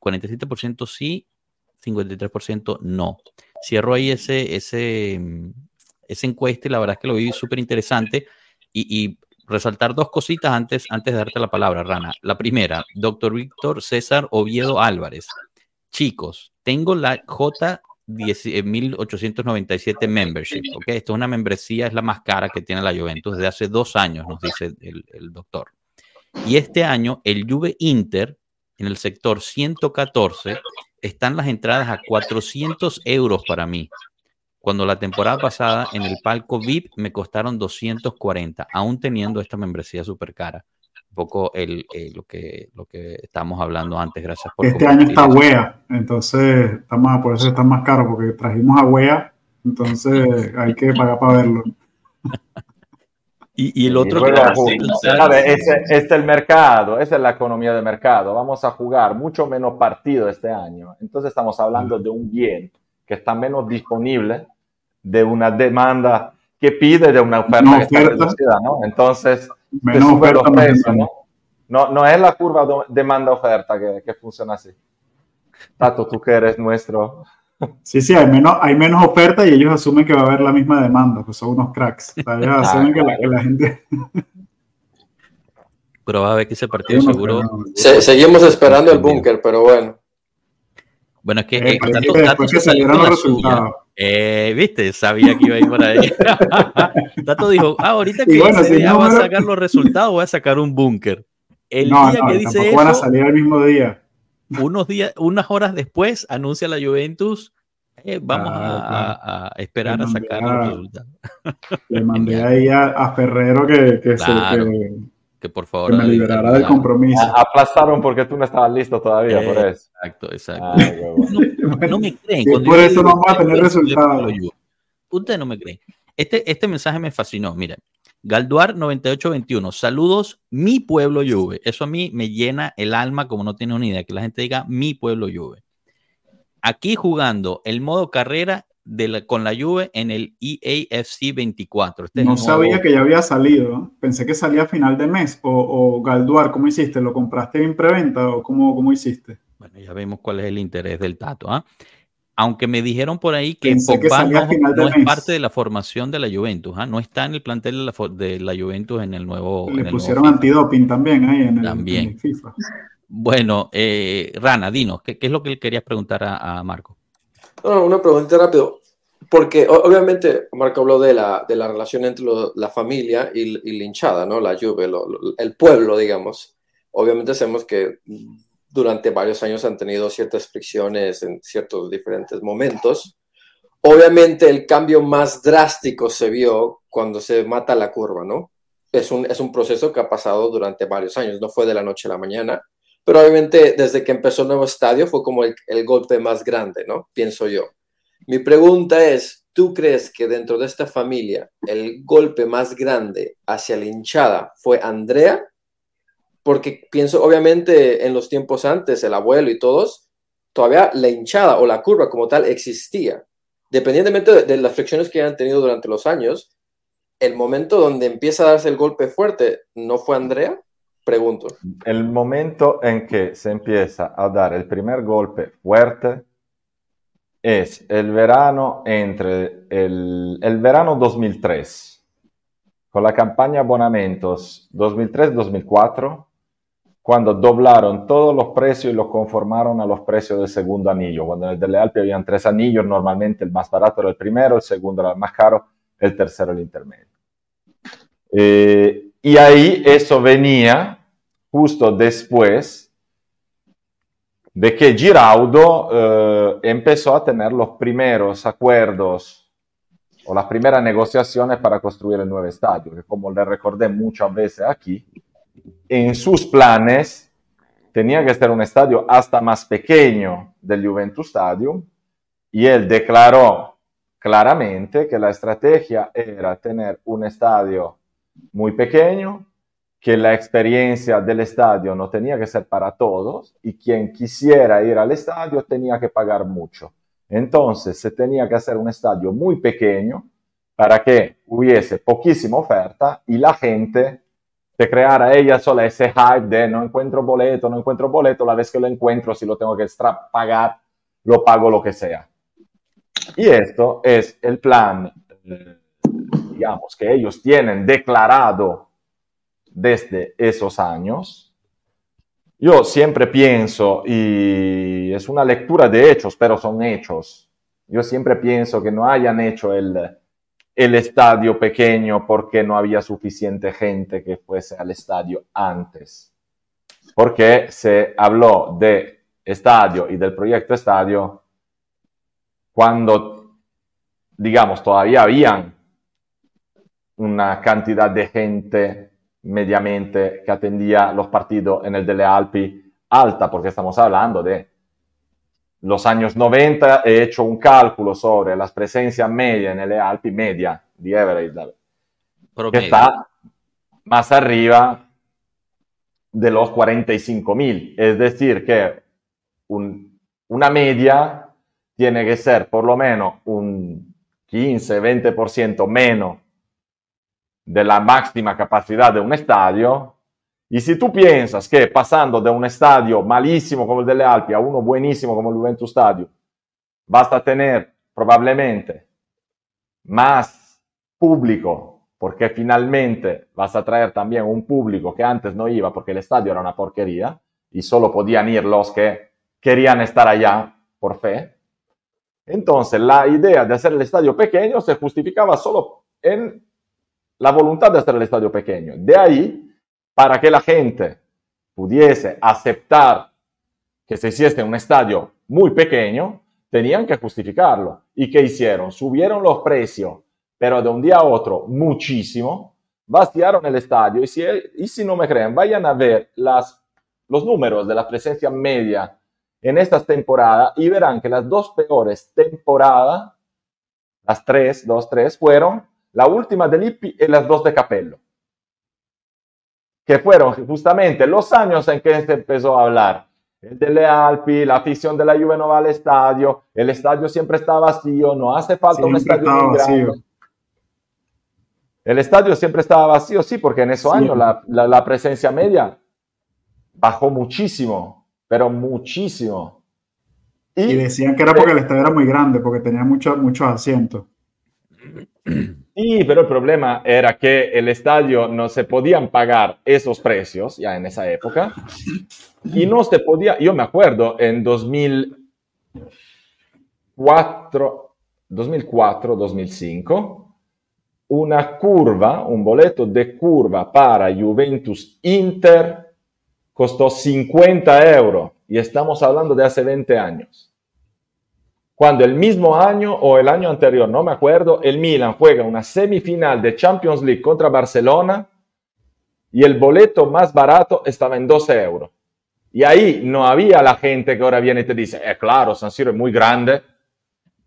47% sí, 53% no. Cierro ahí ese, ese, esa encuesta y la verdad es que lo vi súper interesante. Y, resaltar dos cositas antes, antes de darte la palabra, Rana. La primera, doctor Víctor César Oviedo Álvarez. Chicos, tengo la J 1897 membership. ¿okay? Esto es una membresía, es la más cara que tiene la Juventus desde hace dos años, nos dice el, el doctor. Y este año el Juve Inter en el sector 114 están las entradas a 400 euros para mí. Cuando la temporada pasada en el palco VIP me costaron 240, aún teniendo esta membresía súper cara un poco el, eh, lo, que, lo que estábamos hablando antes. Gracias por Este año está WEA, entonces estamos, por eso está más caro, porque trajimos a WEA, entonces hay que pagar para verlo. y, y, el otro... que ese, este es el mercado, esa es la economía de mercado. Vamos a jugar mucho menos partido este año. Entonces estamos hablando de un bien que está menos disponible, de una demanda que pide, de una oferta, que está reducida, ¿no? Entonces menos oferta, ¿no? ¿no? No es la curva demanda-oferta que, que, funciona así. Tato, tú que eres nuestro. Sí, sí, hay menos, hay menos oferta y ellos asumen que va a haber la misma demanda, pues son unos cracks. ellos ah, asumen que, la, gente. Pero va a ver que ese partido seguro. seguimos esperando el búnker, pero bueno. Bueno, es que, eh, que que salieron los resultados. Eh, Viste, sabía que iba a ir por ahí. Tato dijo, ah, ahorita que bueno, si va a sacar los resultados, voy a sacar un búnker. El día que dice eso, van a salir el mismo día. Unos días, unas horas después, anuncia la Juventus, eh, vamos a, esperar a sacar los resultados. Le mandé ahí a, Ferrero que, que, que que por favor. Que me liberara del compromiso. Aplazaron porque tú no estabas listo todavía, por eso. Exacto, exacto. no, me creen. por eso no vamos a tener resultados. Ustedes no me creen. Este, este mensaje me fascinó. Miren, Galduar 9821. Saludos, mi pueblo Juve. Eso a mí me llena el alma como no tiene una idea. Que la gente diga mi pueblo Juve. Aquí jugando el modo carrera con la Juve en el EAFC 24. Este no sabía que ya había salido. Pensé que salía a final de mes. O, o Galduar, ¿cómo hiciste? ¿Lo compraste en preventa o cómo, cómo hiciste? Bueno, ya vemos cuál es el interés del Tato. ¿ah? aunque me dijeron por ahí que Pensé que Pogba no, no es mes. parte de la formación de la Juventus, ¿ah? no está en el plantel de la, de la Juventus en el nuevo. en Le el nuevo pusieron FIFA. antidoping también ahí en el, También. en el FIFA. Bueno, eh, Rana, dinos, ¿qué, qué es lo que le querías preguntar a, a Marco? Una pregunta rápido. Porque obviamente Marco habló de la, de la relación entre la familia y, y la hinchada, ¿no? La lo- lo- el pueblo, digamos. Obviamente sabemos que durante varios años han tenido ciertas fricciones en ciertos diferentes momentos. Obviamente el cambio más drástico se vio cuando se mata la curva, ¿no? Es un, es un proceso que ha pasado durante varios años, no fue de la noche a la mañana, pero obviamente desde que empezó el nuevo estadio fue como el, golpe más grande, ¿no? Pienso yo. Mi pregunta es, ¿tú crees que dentro de esta familia el golpe más grande hacia la hinchada fue Andrea? Porque pienso, obviamente, en los tiempos antes, el abuelo y todos, todavía la hinchada o la curva como tal existía. Dependientemente de, de las fricciones que hayan tenido durante los años, el momento donde empieza a darse el golpe fuerte, ¿no fue Andrea? Pregunto. El momento en que se empieza a dar el primer golpe fuerte es el verano entre el, el verano 2003, con la campaña Abonamentos 2003-2004, cuando doblaron todos los precios y los conformaron a los precios del segundo anillo. Cuando en el Delle Alpi habían tres anillos, normalmente el más barato era el primero, el segundo era el más caro, el tercero el intermedio. Eh, y ahí eso venía justo después de que Giraudo eh, empezó a tener los primeros acuerdos o las primeras negociaciones para construir el nuevo estadio, que como le recordé muchas veces aquí, en sus planes tenía que ser un estadio hasta más pequeño del Juventus Stadium y él declaró claramente que la estrategia era tener un estadio muy pequeño, que la experiencia del estadio no tenía que ser para todos y quien quisiera ir al estadio tenía que pagar mucho. Entonces se tenía que hacer un estadio muy pequeño para que hubiese poquísima oferta y la gente se creara ella sola ese hype de no encuentro boleto, no encuentro boleto, la vez que lo encuentro, si lo tengo que extra pagar, lo pago lo que sea. Y esto es el plan, eh, digamos, que ellos tienen declarado desde esos años. Yo siempre pienso, y es una lectura de hechos, pero son hechos. Yo siempre pienso que no hayan hecho el, el estadio pequeño porque no había suficiente gente que fuese al estadio antes. Porque se habló de estadio y del proyecto estadio cuando, digamos, todavía habían una cantidad de gente mediamente que atendía los partidos en el Delle Alpi alta, porque estamos hablando de los años 90, he hecho un cálculo sobre las presencias media en el Alpi, media, the average, que está más arriba de los 45 mil. Es decir, que un- una media tiene que ser por lo menos un 15-20% menos de la máxima capacidad de un estadio. Y si tú piensas que pasando de un estadio malísimo como el delle Alpi a uno buenísimo como el Juventus Stadio, vas a tener probablemente más público, porque finalmente vas a traer también un público que antes no iba porque el estadio era una porquería y solo podían ir los que querían estar allá por fe. Entonces la idea de hacer el estadio pequeño se justificaba solo en la voluntad de hacer el estadio pequeño. De ahí, para que la gente pudiese aceptar que se hiciese un estadio muy pequeño, tenían que justificarlo. ¿Y qué hicieron? Subieron los precios, pero de un día a otro muchísimo, vaciaron el estadio. Y si, y si no me creen, vayan a ver las, los números de la presencia media en estas temporadas y verán que las dos peores temporadas, las tres, dos, tres, fueron la última de Lippi y las dos de Capello, que fueron justamente los años en que se empezó a hablar. El de Alpi, la afición de la Juve no va al estadio, el estadio siempre está vacío, no hace falta un estadio muy grande. vacío. El estadio siempre estaba vacío, sí, porque en esos Sí. años la, la- la presencia media bajó muchísimo, pero muchísimo. Y, decían que era porque el estadio era muy grande, porque tenía muchos muchos asientos. Sí, pero el problema era que el estadio no se podían pagar esos precios ya en esa época. Y no se podía, yo me acuerdo en 2004, 2004, 2005, una curva, un boleto de curva para Juventus Inter costó 50 euros y estamos hablando de hace 20 años cuando el mismo año o el año anterior, no me acuerdo, el Milan juega una semifinal de Champions League contra Barcelona y el boleto más barato estaba en 12 euros. Y ahí no había la gente que ahora viene y te dice, eh, claro, San Siro es muy grande.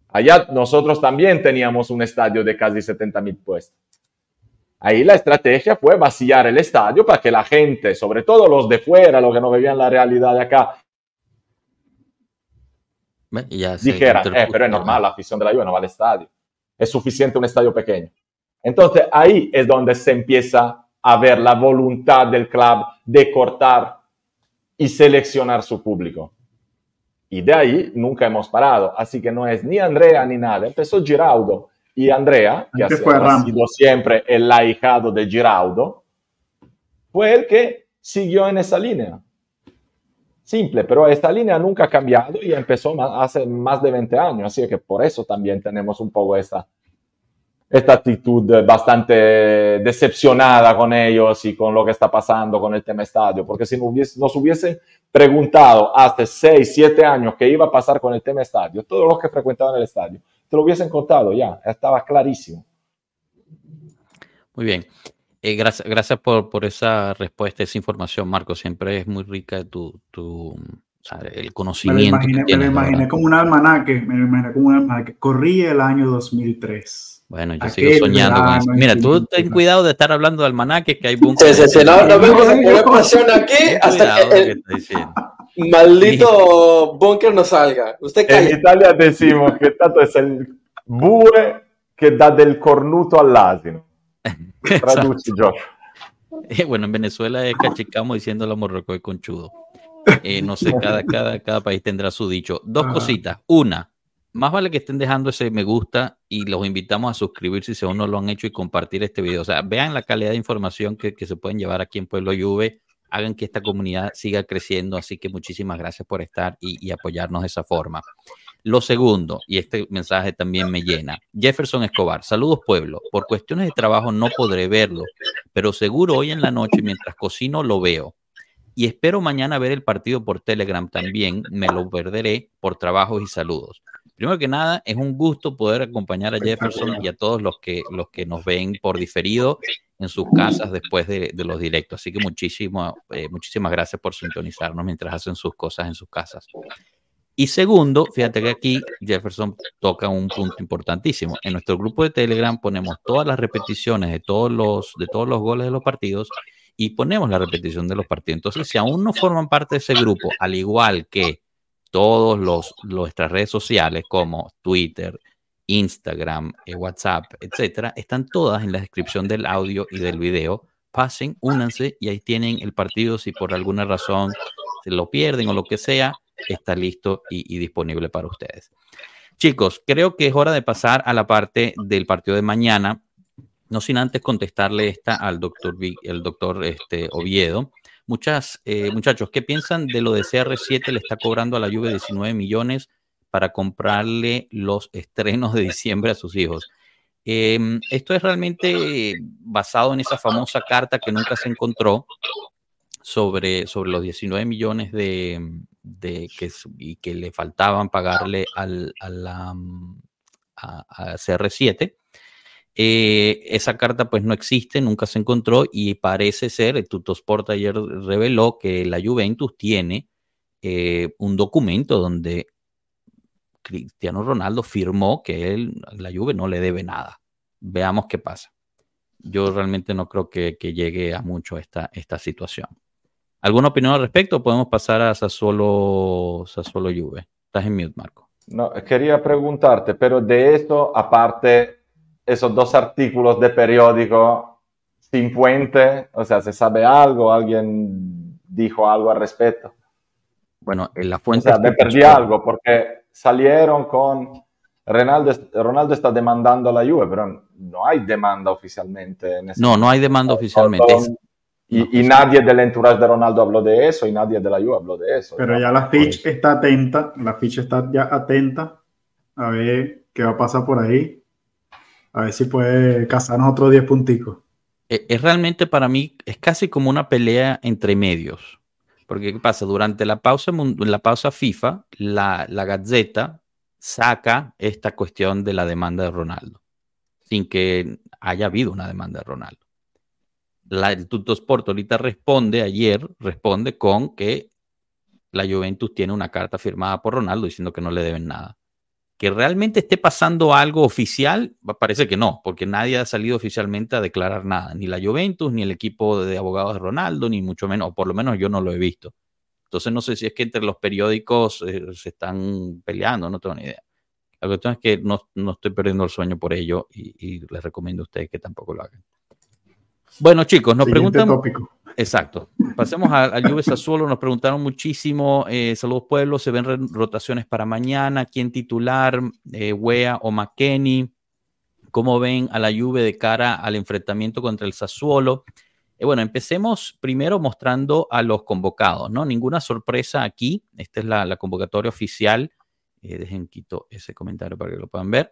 Allá nosotros también teníamos un estadio de casi 70 mil puestos. Ahí la estrategia fue vaciar el estadio para que la gente, sobre todo los de fuera, los que no veían la realidad de acá, dijera, eh, pero es normal, la afición de la Juve no va al estadio. Es suficiente un estadio pequeño. Entonces ahí es donde se empieza a ver la voluntad del club de cortar y seleccionar su público. Y de ahí nunca hemos parado. Así que no es ni Andrea ni nada. Empezó Giraudo y Andrea, que ha sido siempre el ahijado de Giraudo, fue el que siguió en esa línea. Simple, pero esta línea nunca ha cambiado y empezó hace más de 20 años, así que por eso también tenemos un poco esta, esta actitud bastante decepcionada con ellos y con lo que está pasando con el tema estadio, porque si nos hubiesen preguntado hace 6, 7 años qué iba a pasar con el tema estadio, todos los que frecuentaban el estadio, te lo hubiesen contado ya, estaba clarísimo. Muy bien. Eh, gracias, gracias por, por, esa respuesta, esa información, Marco. Siempre es muy rica tu, tu o sea, el conocimiento. Me lo imaginé, me lo imaginé como un almanaque, me lo imaginé como un almanaque. Corría el año 2003. Bueno, yo sigo soñando con eso. Mira, tú ten cuidado de estar hablando de almanaques, que hay bunkers. Sí, sí, sí, no, no vemos pasión aquí hasta que el maldito búnker no salga. Usted En Italia decimos que tanto es el bue que da del cornuto Eh, bueno, en Venezuela es cachicamo diciéndolo morroco y conchudo. Eh, no sé, cada, cada, cada país tendrá su dicho. Dos cositas. Una, más vale que estén dejando ese me gusta y los invitamos a suscribirse si aún no lo han hecho y compartir este video. O sea, vean la calidad de información que, que se pueden llevar aquí en Pueblo Juve. Hagan que esta comunidad siga creciendo. Así que muchísimas gracias por estar y, y apoyarnos de esa forma. Lo segundo, y este mensaje también me llena, Jefferson Escobar, saludos pueblo, por cuestiones de trabajo no podré verlo, pero seguro hoy en la noche mientras cocino lo veo. Y espero mañana ver el partido por Telegram también, me lo perderé por trabajos y saludos. Primero que nada, es un gusto poder acompañar a Jefferson y a todos los que, los que nos ven por diferido en sus casas después de, los directos. Así que muchísimo, eh, muchísimas gracias por sintonizarnos mientras hacen sus cosas en sus casas. Y segundo, fíjate que aquí Jefferson toca un punto importantísimo. En nuestro grupo de Telegram ponemos todas las repeticiones de todos los, de todos los goles de los partidos y ponemos la repetición de los partidos. Entonces, si aún no forman parte de ese grupo, al igual que todos los nuestras redes sociales como Twitter, Instagram, eh, WhatsApp, etcétera, están todas en la descripción del audio y del video. Pasen, únanse y ahí tienen el partido. Si por alguna razón se lo pierden o lo que sea, está listo y, disponible para ustedes. Chicos, creo que es hora de pasar a la parte del partido de mañana. No sin antes contestarle esta al doctor, el doctor este, Oviedo. Muchas, eh, muchachos, ¿qué piensan de lo de CR7? Le está cobrando a la Juve 19 millones para comprarle los estrenos de diciembre a sus hijos. Em, esto es realmente basado en esa famosa carta que nunca se encontró sobre, sobre los 19 millones de, de que, y que le faltaban pagarle al, a, la, mm, a, CR7. Eh, esa carta pues no existe, nunca se encontró y parece ser, el Tutosport ayer reveló que la Juventus tiene eh, un documento donde Cristiano Ronaldo firmó que él, la Juve no le debe nada. Veamos qué pasa. Yo realmente no creo que, que llegue a mucho esta, esta situación. ¿Alguna opinión al respecto? podemos pasar a Sassuolo, Sassuolo Juve? Estás en mute, Marco. No, quería preguntarte, pero de esto, aparte, esos dos artículos de periódico sin puente, o sea, ¿se sabe algo? ¿Alguien dijo algo al respecto? Bueno, en la fuente... O sea, me perdí algo porque salieron con Ronaldo, Ronaldo está demandando a la Juve, pero no hay demanda oficialmente. En no, no hay demanda oficialmente. Y, y, nadie del entourage de Ronaldo habló de eso y nadie de la Juve habló de eso. Pero ya la Fitch está atenta, la Fitch está ya atenta a ver qué va a pasar por ahí. A ver si puede cazarnos otros 10 punticos. E, es realmente para mí, es casi como una pelea entre medios. Porque ¿qué pasa? Durante la pausa, la pausa FIFA, la, la Gazzetta saca esta cuestión de la demanda de Ronaldo, sin que haya habido una demanda de Ronaldo. La, el Sport ahorita responde, ayer responde con que la Juventus tiene una carta firmada por Ronaldo diciendo que no le deben nada que realmente esté pasando algo oficial, parece que no, porque nadie ha salido oficialmente a declarar nada, ni la Juventus, ni el equipo de abogados de Ronaldo, ni mucho menos, o por lo menos yo no lo he visto. Entonces no sé si es que entre los periódicos eh, se están peleando, no tengo ni idea. La cuestión es que no, estoy perdiendo el sueño por ello y, les recomiendo a ustedes que tampoco lo hagan. Bueno, chicos, nos preguntan. Exacto. Pasemos al, Juve Sassuolo. Nos preguntaron muchísimo. Eh, saludos, pueblo. ¿Se ven rotaciones para mañana? ¿Quién titular? Eh, ¿Wea o McKenny? ¿Cómo ven a la Juve de cara al enfrentamiento contra el Sassuolo? Eh, bueno, empecemos primero mostrando a los convocados, ¿no? Ninguna sorpresa aquí. Esta es la, la convocatoria oficial. dejen quito ese comentario para que lo puedan ver.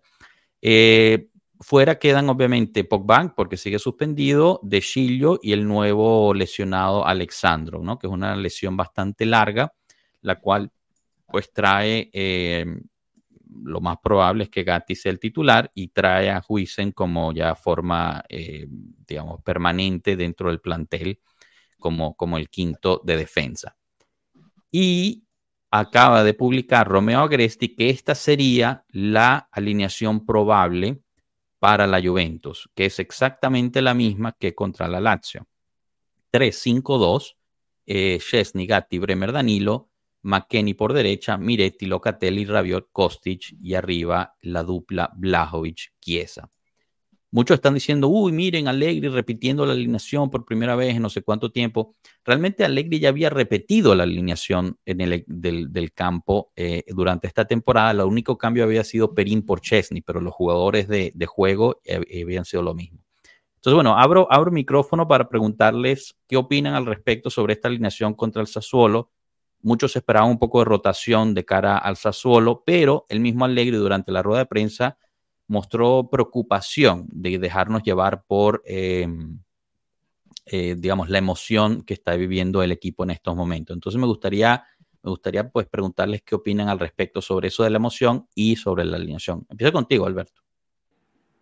Fuera quedan obviamente Pogba, porque sigue suspendido, De Chillo y el nuevo lesionado Alexandro, ¿no? que es una lesión bastante larga, la cual pues trae, eh, lo más probable es que Gatti sea el titular y trae a Huisen como ya forma, eh, digamos, permanente dentro del plantel, como, como el quinto de defensa. Y acaba de publicar Romeo Agresti que esta sería la alineación probable para la Juventus, que es exactamente la misma que contra la Lazio. 3-5-2, eh, Chesney, Gatti, Bremer, Danilo, McKenny por derecha, Miretti, Locatelli, Rabiot, Kostic y arriba la dupla Blajovic-Chiesa. Muchos están diciendo, uy, miren, Allegri repitiendo la alineación por primera vez en no sé cuánto tiempo. Realmente Allegri ya había repetido la alineación en el, del, campo eh, durante esta temporada. El único cambio había sido Perín por Chesney, pero los jugadores de, juego eh, habían sido lo mismo. Entonces, bueno, abro, abro micrófono para preguntarles qué opinan al respecto sobre esta alineación contra el Sassuolo. Muchos esperaban un poco de rotación de cara al Sassuolo, pero el mismo Allegri durante la rueda de prensa mostró preocupación de dejarnos llevar por, em, eh, digamos, la emoción que está viviendo el equipo en estos momentos. Entonces me gustaría, me gustaría pues preguntarles qué opinan al respecto sobre eso de la emoción y sobre la alineación. Empiezo contigo, Alberto.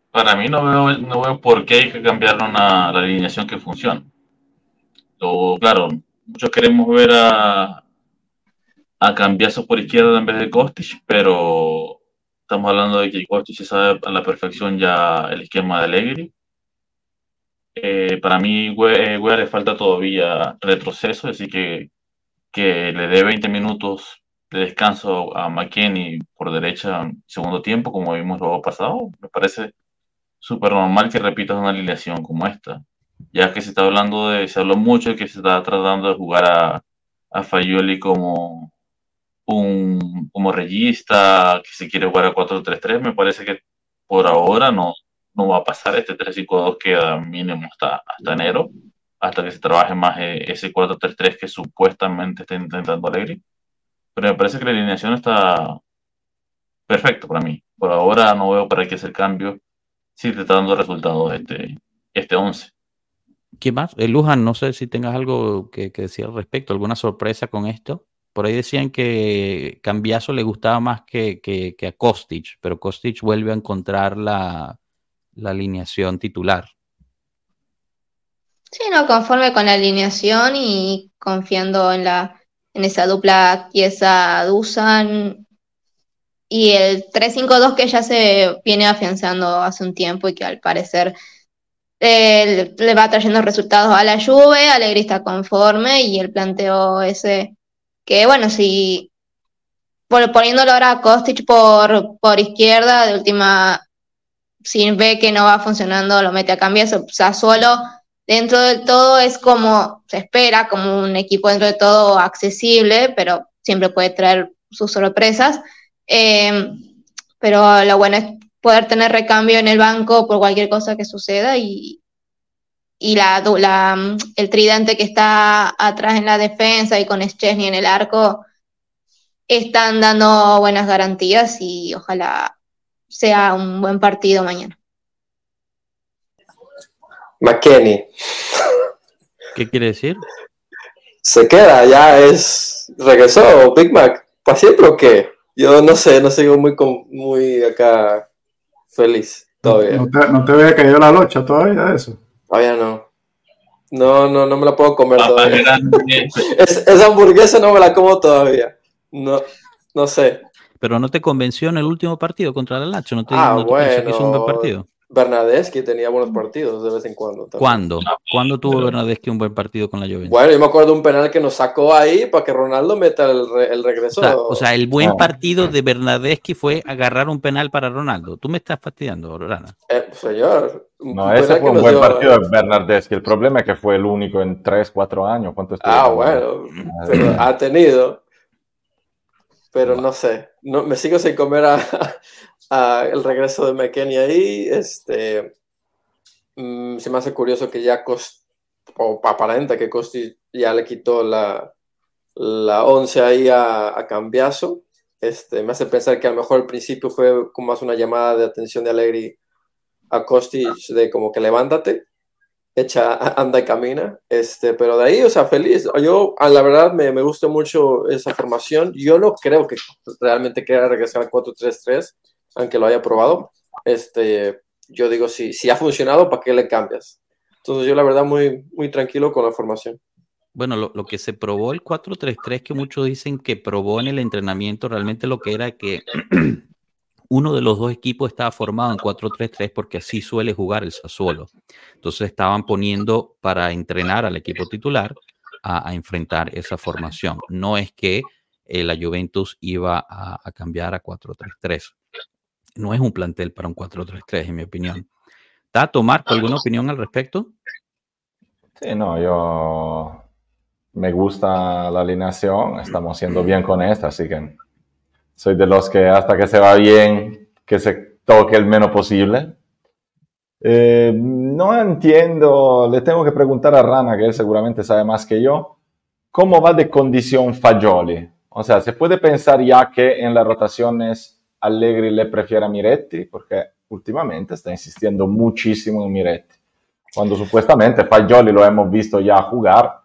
Para mí no veo, no veo por qué hay que cambiar una, la alineación que funciona. claro, muchos queremos ver a, a Cambiazo por izquierda en vez de Kostic, pero Estamos hablando de que se sabe a la perfección ya el esquema de Allegri. Eh, para mí, Wea, le falta todavía retroceso, así que, que le dé 20 minutos de descanso a McKenny por derecha segundo tiempo, como vimos luego pasado. Me parece súper normal que repitas una alineación como esta, ya que se está hablando de, se habló mucho de que se está tratando de jugar a, a Fayoli como, un, como regista que se quiere jugar a 4-3-3, me parece que por ahora no, no va a pasar. Este 3-5-2 queda mínimo hasta, hasta enero, hasta que se trabaje más eh, ese 4-3-3 que supuestamente está intentando Alegre. Pero me parece que la alineación está perfecto para mí. Por ahora no veo para qué hacer cambio si te está dando resultados este, este 11. ¿Qué más? Eh, Luján, no sé si tengas algo que, que decir al respecto, alguna sorpresa con esto. Por ahí decían que Cambiaso le gustaba más que, que, a Kostic, pero Kostic vuelve a encontrar la, alineación titular. Sí, no, conforme con la alineación y confiando en la en esa dupla Chiesa Dusan y el 3-5-2 que ya se viene afianzando hace un tiempo y que al parecer eh, le va trayendo resultados a la Juve, Alegre está conforme y el planteo ese que bueno, si poniéndolo ahora a Kostic por, por izquierda, de última, si ve que no va funcionando, lo mete a cambiar, o sea, solo dentro del todo es como se espera, como un equipo dentro de todo accesible, pero siempre puede traer sus sorpresas. Eh, pero lo bueno es poder tener recambio en el banco por cualquier cosa que suceda y, y la, la, el tridente que está atrás en la defensa y con Szczesny en el arco están dando buenas garantías y ojalá sea un buen partido mañana. McKenny. ¿Qué quiere decir? Se queda, ya es. Regresó Big Mac. ¿Para siempre o qué? Yo no sé, no sigo muy, muy acá feliz todavía. ¿No te, no te había caído la locha todavía de eso? Todavía no. No, no, no me la puedo comer todavía. es, esa hamburguesa no me la como todavía. No, no sé. Pero no te convenció en el último partido contra la Lacho, no te, ah, no te bueno. que hizo un buen partido. Bernadeschi tenía buenos partidos de vez en cuando. También. ¿Cuándo? ¿Cuándo tuvo Bernadeschi un buen partido con la Juventus? Bueno, yo me acuerdo de un penal que nos sacó ahí para que Ronaldo meta el, re, el regreso. O sea, o sea, el buen partido de Bernadeschi fue agarrar un penal para Ronaldo. Tú me estás fastidiando, Rana. Eh, señor. No, ese fue un buen dio... partido de Bernardeschi. El problema es que fue el único en 3, 4 años. ¿Cuánto ah, bueno. Pero ha tenido. Pero no sé. No, me sigo sin comer a, a el regreso de McKenny ahí. Este mmm, se me hace curioso que ya Cost, o aparenta que Costi ya le quitó la, la 11 ahí a, a Cambiazo. Este, me hace pensar que a lo mejor al principio fue como más una llamada de atención de Alegri a Costi de como que levántate, echa, anda y camina. Este, pero de ahí, o sea, feliz. Yo, a la verdad, me, me gusta mucho esa formación. Yo no creo que realmente quiera regresar al 4-3-3, aunque lo haya probado. Este, yo digo, si, si ha funcionado, ¿para qué le cambias? Entonces yo la verdad muy, muy tranquilo con la formación. Bueno, lo, lo que se probó el 4-3-3, que muchos dicen que probó en el entrenamiento, realmente lo que era que uno de los dos equipos estaba formado en 4-3-3 porque así suele jugar el Sassuolo. Entonces estaban poniendo para entrenar al equipo titular a, a enfrentar esa formación. No es que eh, la Juventus iba a, a cambiar a 4-3-3 no es un plantel para un 4-3-3, en mi opinión. Tato, Marco, ¿alguna opinión al respecto? Sí, no, yo me gusta la alineación, estamos haciendo bien con esta, así que soy de los que hasta que se va bien, que se toque el menos posible. Eh, no entiendo, le tengo que preguntar a Rana, que él seguramente sabe más que yo, ¿cómo va de condición Fagioli? O sea, se puede pensar ya que en las rotaciones Allegri le prefiere a Miretti porque últimamente está insistiendo muchísimo en Miretti. Cuando supuestamente Fagioli lo hemos visto ya jugar,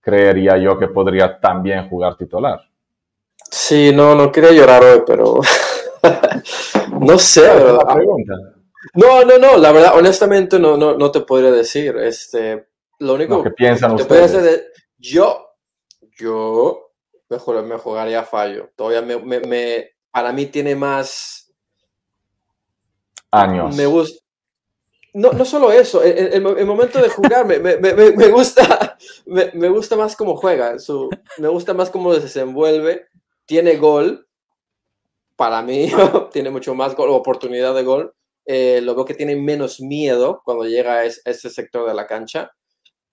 creería yo que podría también jugar titular. Sí, no, no quería llorar hoy, pero no sé. ¿verdad? No, no, no, la verdad, honestamente no, no, no te podría decir. Este, lo único lo que piensan te ustedes. De, yo, yo me, me jugaría Fallo. Todavía me, me, me para mí tiene más años. Me gusta. No, no solo eso, el, el, el momento de jugar me, me, me gusta, me, gusta más cómo juega, su, me gusta más cómo se desenvuelve, tiene gol, para mí tiene mucho más gol, oportunidad de gol, eh, lo veo que tiene menos miedo cuando llega a ese sector de la cancha,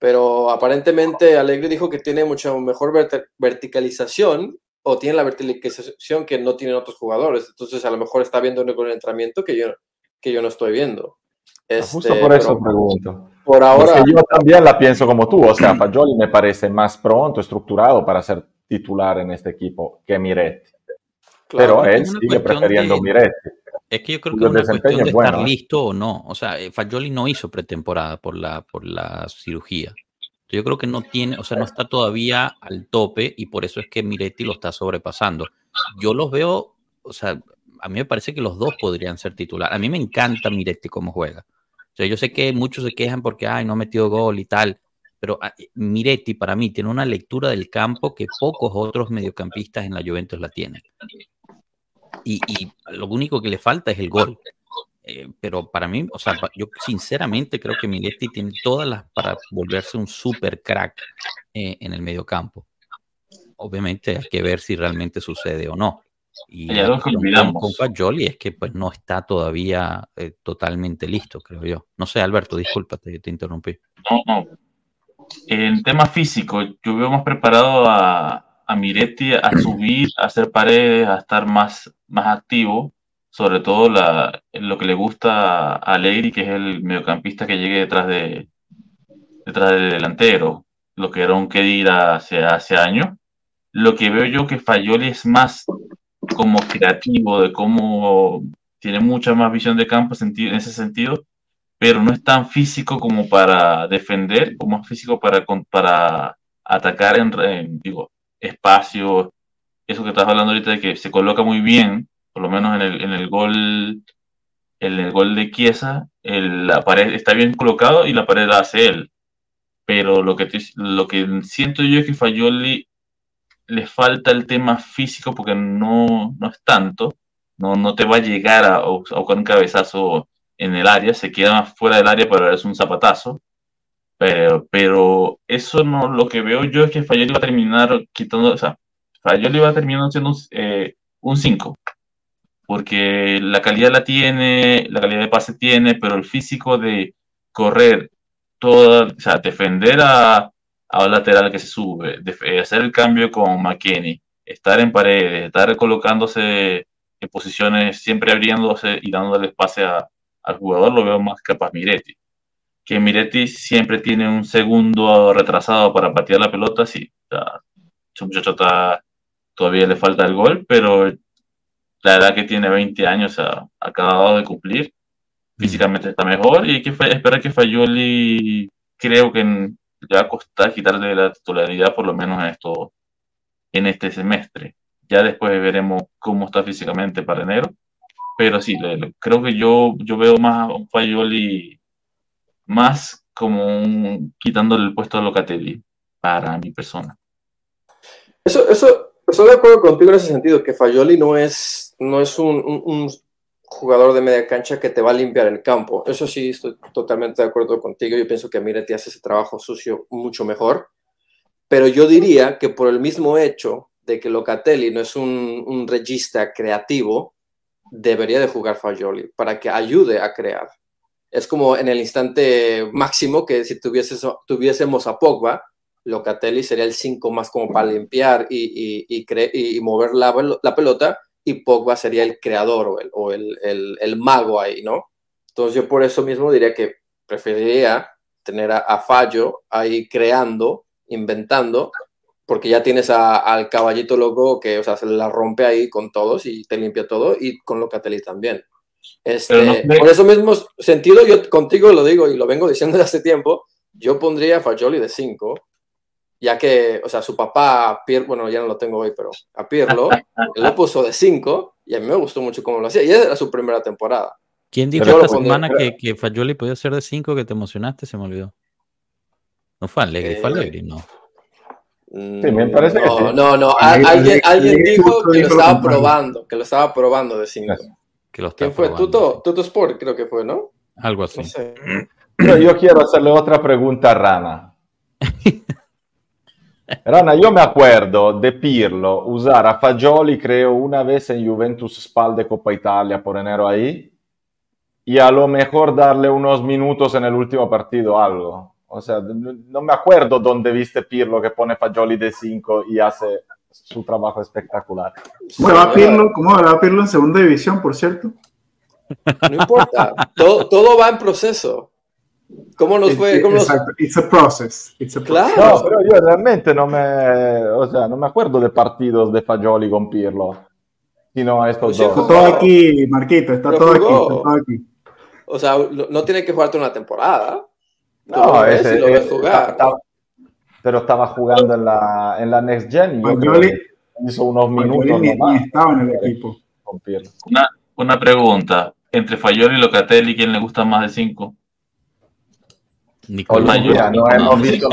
pero aparentemente Alegre dijo que tiene mucho mejor vert verticalización o tiene la verticalización que no tienen otros jugadores. Entonces, a lo mejor está viendo un entrenamiento que yo, que yo no estoy viendo. Este, Justo por eso pregunto. Por ahora. Porque yo también la pienso como tú. O sea, Fagioli me parece más pronto, estructurado para ser titular en este equipo que Miretti. Claro, Pero él sigue prefiriendo de, Miretti. Es que yo creo que es una cuestión de bueno, estar listo o no. O sea, Fagioli no hizo pretemporada por la, por la cirugía. Yo creo que no tiene, o sea, no está todavía al tope y por eso es que Miretti lo está sobrepasando. Yo los veo, o sea, a mí me parece que los dos podrían ser titular. A mí me encanta Miretti cómo juega. O sea, yo sé que muchos se quejan porque, ay, no ha metido gol y tal, pero ah, Miretti para mí tiene una lectura del campo que pocos otros mediocampistas en la Juventus la tienen. Y, y lo único que le falta es el gol. Eh, pero para mí, o sea, yo sinceramente creo que Miletti tiene todas las para volverse un super crack eh, en el medio campo. Obviamente hay que ver si realmente sucede o no. Y lo con, con Fagioli es que pues no está todavía eh, totalmente listo, creo yo. No sé, Alberto, discúlpate, te interrumpí. No, no. En tema físico, yo veo más preparado a, a Miretti a subir, a hacer paredes, a estar más, más activo, sobre todo la, lo que le gusta a Leiri, que es el mediocampista que llegue detrás de detrás del delantero, lo que era un Kedira hace, hace años. Lo que veo yo que Fayoli es más como creativo, de cómo tiene mucha más visión de campo en ese sentido, pero no es tan físico como para defender, como es físico para, para atacar en, digo, espacio. Eso que estás hablando ahorita de que se coloca muy bien, por lo menos en el, en el gol en el gol de Chiesa, la pared está bien colocado y la pared la hace él. Pero lo que, lo que siento yo es que Fayoli le falta el tema físico porque no, no es tanto, no, no te va a llegar a, a, un cabezazo en el área, se queda fuera del área para es un zapatazo. Pero, pero eso no, lo que veo yo es que Fayoli va a terminar quitando, o sea, Fayoli va a terminar siendo un 5, eh, porque la calidad la tiene, la calidad de pase tiene, pero el físico de correr toda, o sea, defender a, a un lateral que se sube, eh, hacer el cambio con McKinney, estar en paredes, estar colocándose en posiciones, siempre abriéndose y dándole espacio al jugador, lo veo más capaz Miretti. Que Miretti siempre tiene un segundo retrasado para patear la pelota, sí, ese muchacho todavía le falta el gol, pero la edad que tiene 20 años ha acabado de cumplir. Físicamente está mejor y hay que esperar que Fayoli, creo que ya va a costar quitarle la titularidad por lo menos en, esto, en este semestre. Ya después veremos cómo está físicamente para enero. Pero sí, creo que yo, yo veo más a un Fayoli más como un, quitándole el puesto a Locatelli para mi persona. Eso, eso, estoy de acuerdo contigo en ese sentido, que Fayoli no es, no es un, jugador de media cancha que te va a limpiar el campo. Eso sí, estoy totalmente de acuerdo contigo. Yo pienso que Miretti hace ese trabajo sucio mucho mejor. Pero yo diría que por el mismo hecho de que Locatelli no es un, un regista creativo, debería de jugar Fagioli para que ayude a crear. Es como en el instante máximo que si tuviésemos a Pogba, Locatelli sería el 5 más como para limpiar y, y, y mover la, la pelota, y Pogba sería el creador o, el, el, mago ahí, ¿no? Entonces yo por eso mismo diría que preferiría tener a, Fallo ahí creando, inventando, porque ya tienes al caballito loco que, o sea, se la rompe ahí con todos y te limpia todo, y con Locatelli también. Este, Por eso mismo sentido, yo contigo lo digo y lo vengo diciendo desde hace tiempo, yo pondría a Fagioli de 5 ya que, o sea, su papá, bueno, ya no lo tengo hoy, pero a Pirlo, él lo puso de 5 y a mí me gustó mucho cómo lo hacía. Y era su primera temporada. ¿Quién dijo esta semana que, que Fagioli podía ser de 5 que te emocionaste? Se me olvidó. No fue Allegri, fue eh, Allegri, no. Mm, sí, me parece no, que sí. No, no, alguien, alguien dijo que lo estaba probando, que lo estaba probando de 5. ¿Quién fue? Tuto, Tuto Sport creo que fue, ¿no? Algo así. Pero yo quiero hacerle otra pregunta a Rana. Rana, yo me acuerdo de Pirlo usar a Fagioli, creo, una vez en Juventus Spal de Copa Italia por enero ahí, y a lo mejor darle unos minutos en el último partido, algo. O sea, no me acuerdo dónde viste Pirlo que pone Fagioli de 5 y hace su trabajo espectacular. ¿Cómo va Pirlo? ¿Cómo va Pirlo en segunda división, por cierto? No importa, todo, todo va en proceso. ¿Cómo nos fue? ¿Cómo exacto, it's a process. It's a process. Claro. No, pero yo realmente no me, o sea, no me acuerdo de partidos de Fagioli con Pirlo, sino a estos dos. Está todo aquí, Marquito, está todo aquí, está todo aquí, O sea, no tiene que jugarte una temporada. No, ese, lo ves jugar. Estaba, pero estaba jugando en la, en la Next Gen Fagioli, hizo unos minutos ni, ni estaba en el equipo. Con Pirlo. Una, una pregunta, entre Fagioli y Locatelli, ¿quién le gusta más de cinco? Colombia, no, hemos visto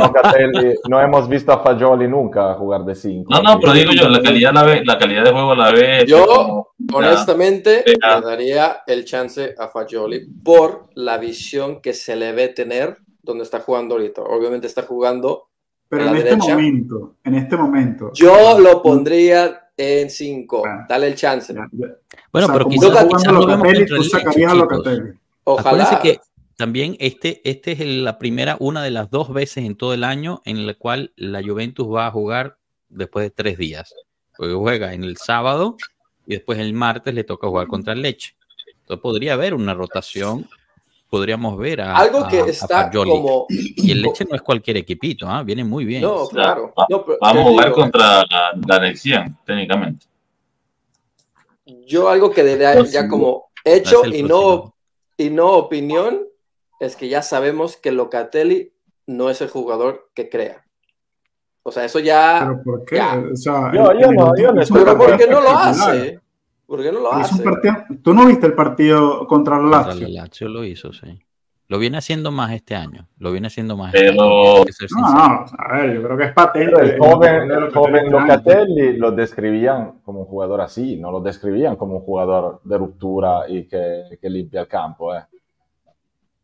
no hemos visto a Fagioli nunca jugar de 5. No, no, pero digo yo, la calidad, la, ve, la calidad de juego la ve. Yo, honestamente, le daría el chance a Fagioli por la visión que se le ve tener donde está jugando ahorita. Obviamente está jugando. Pero en, este momento, en este momento. Yo lo pondría en 5. Dale el chance. Bueno, pero quizás, quizás lo vemos Ojalá. que también este, este es la primera, una de las dos veces en todo el año en la cual la Juventus va a jugar después de tres días. Porque juega en el sábado y después el martes le toca jugar contra el Leche. Entonces podría haber una rotación. Podríamos ver a. Algo que a- está como. Y el Leche no es cualquier equipito, ¿ah? viene muy bien. No, claro. No, pero Vamos a jugar digo, contra la, la técnicamente. Yo algo que diría ya como hecho y no, y no opinión es que ya sabemos que Locatelli no es el jugador que crea. O sea, eso ya... ¿Pero por qué? Ya. O sea, Yo- en- yo el no- yo no Pero ¿por qué no lo hace? ¿Por qué no lo hace? partido- ¿Tú no viste el partido contra el Contra Lazio? el Lazio lo hizo, sí. Lo viene haciendo más este año. Lo viene haciendo más este Pero- año. que ser No, no, a ver, yo creo que es patente. El joven, el joven Locatelli. Locatelli lo describían como un jugador así, no lo describían como un jugador de ruptura y que, que limpia el campo. eh.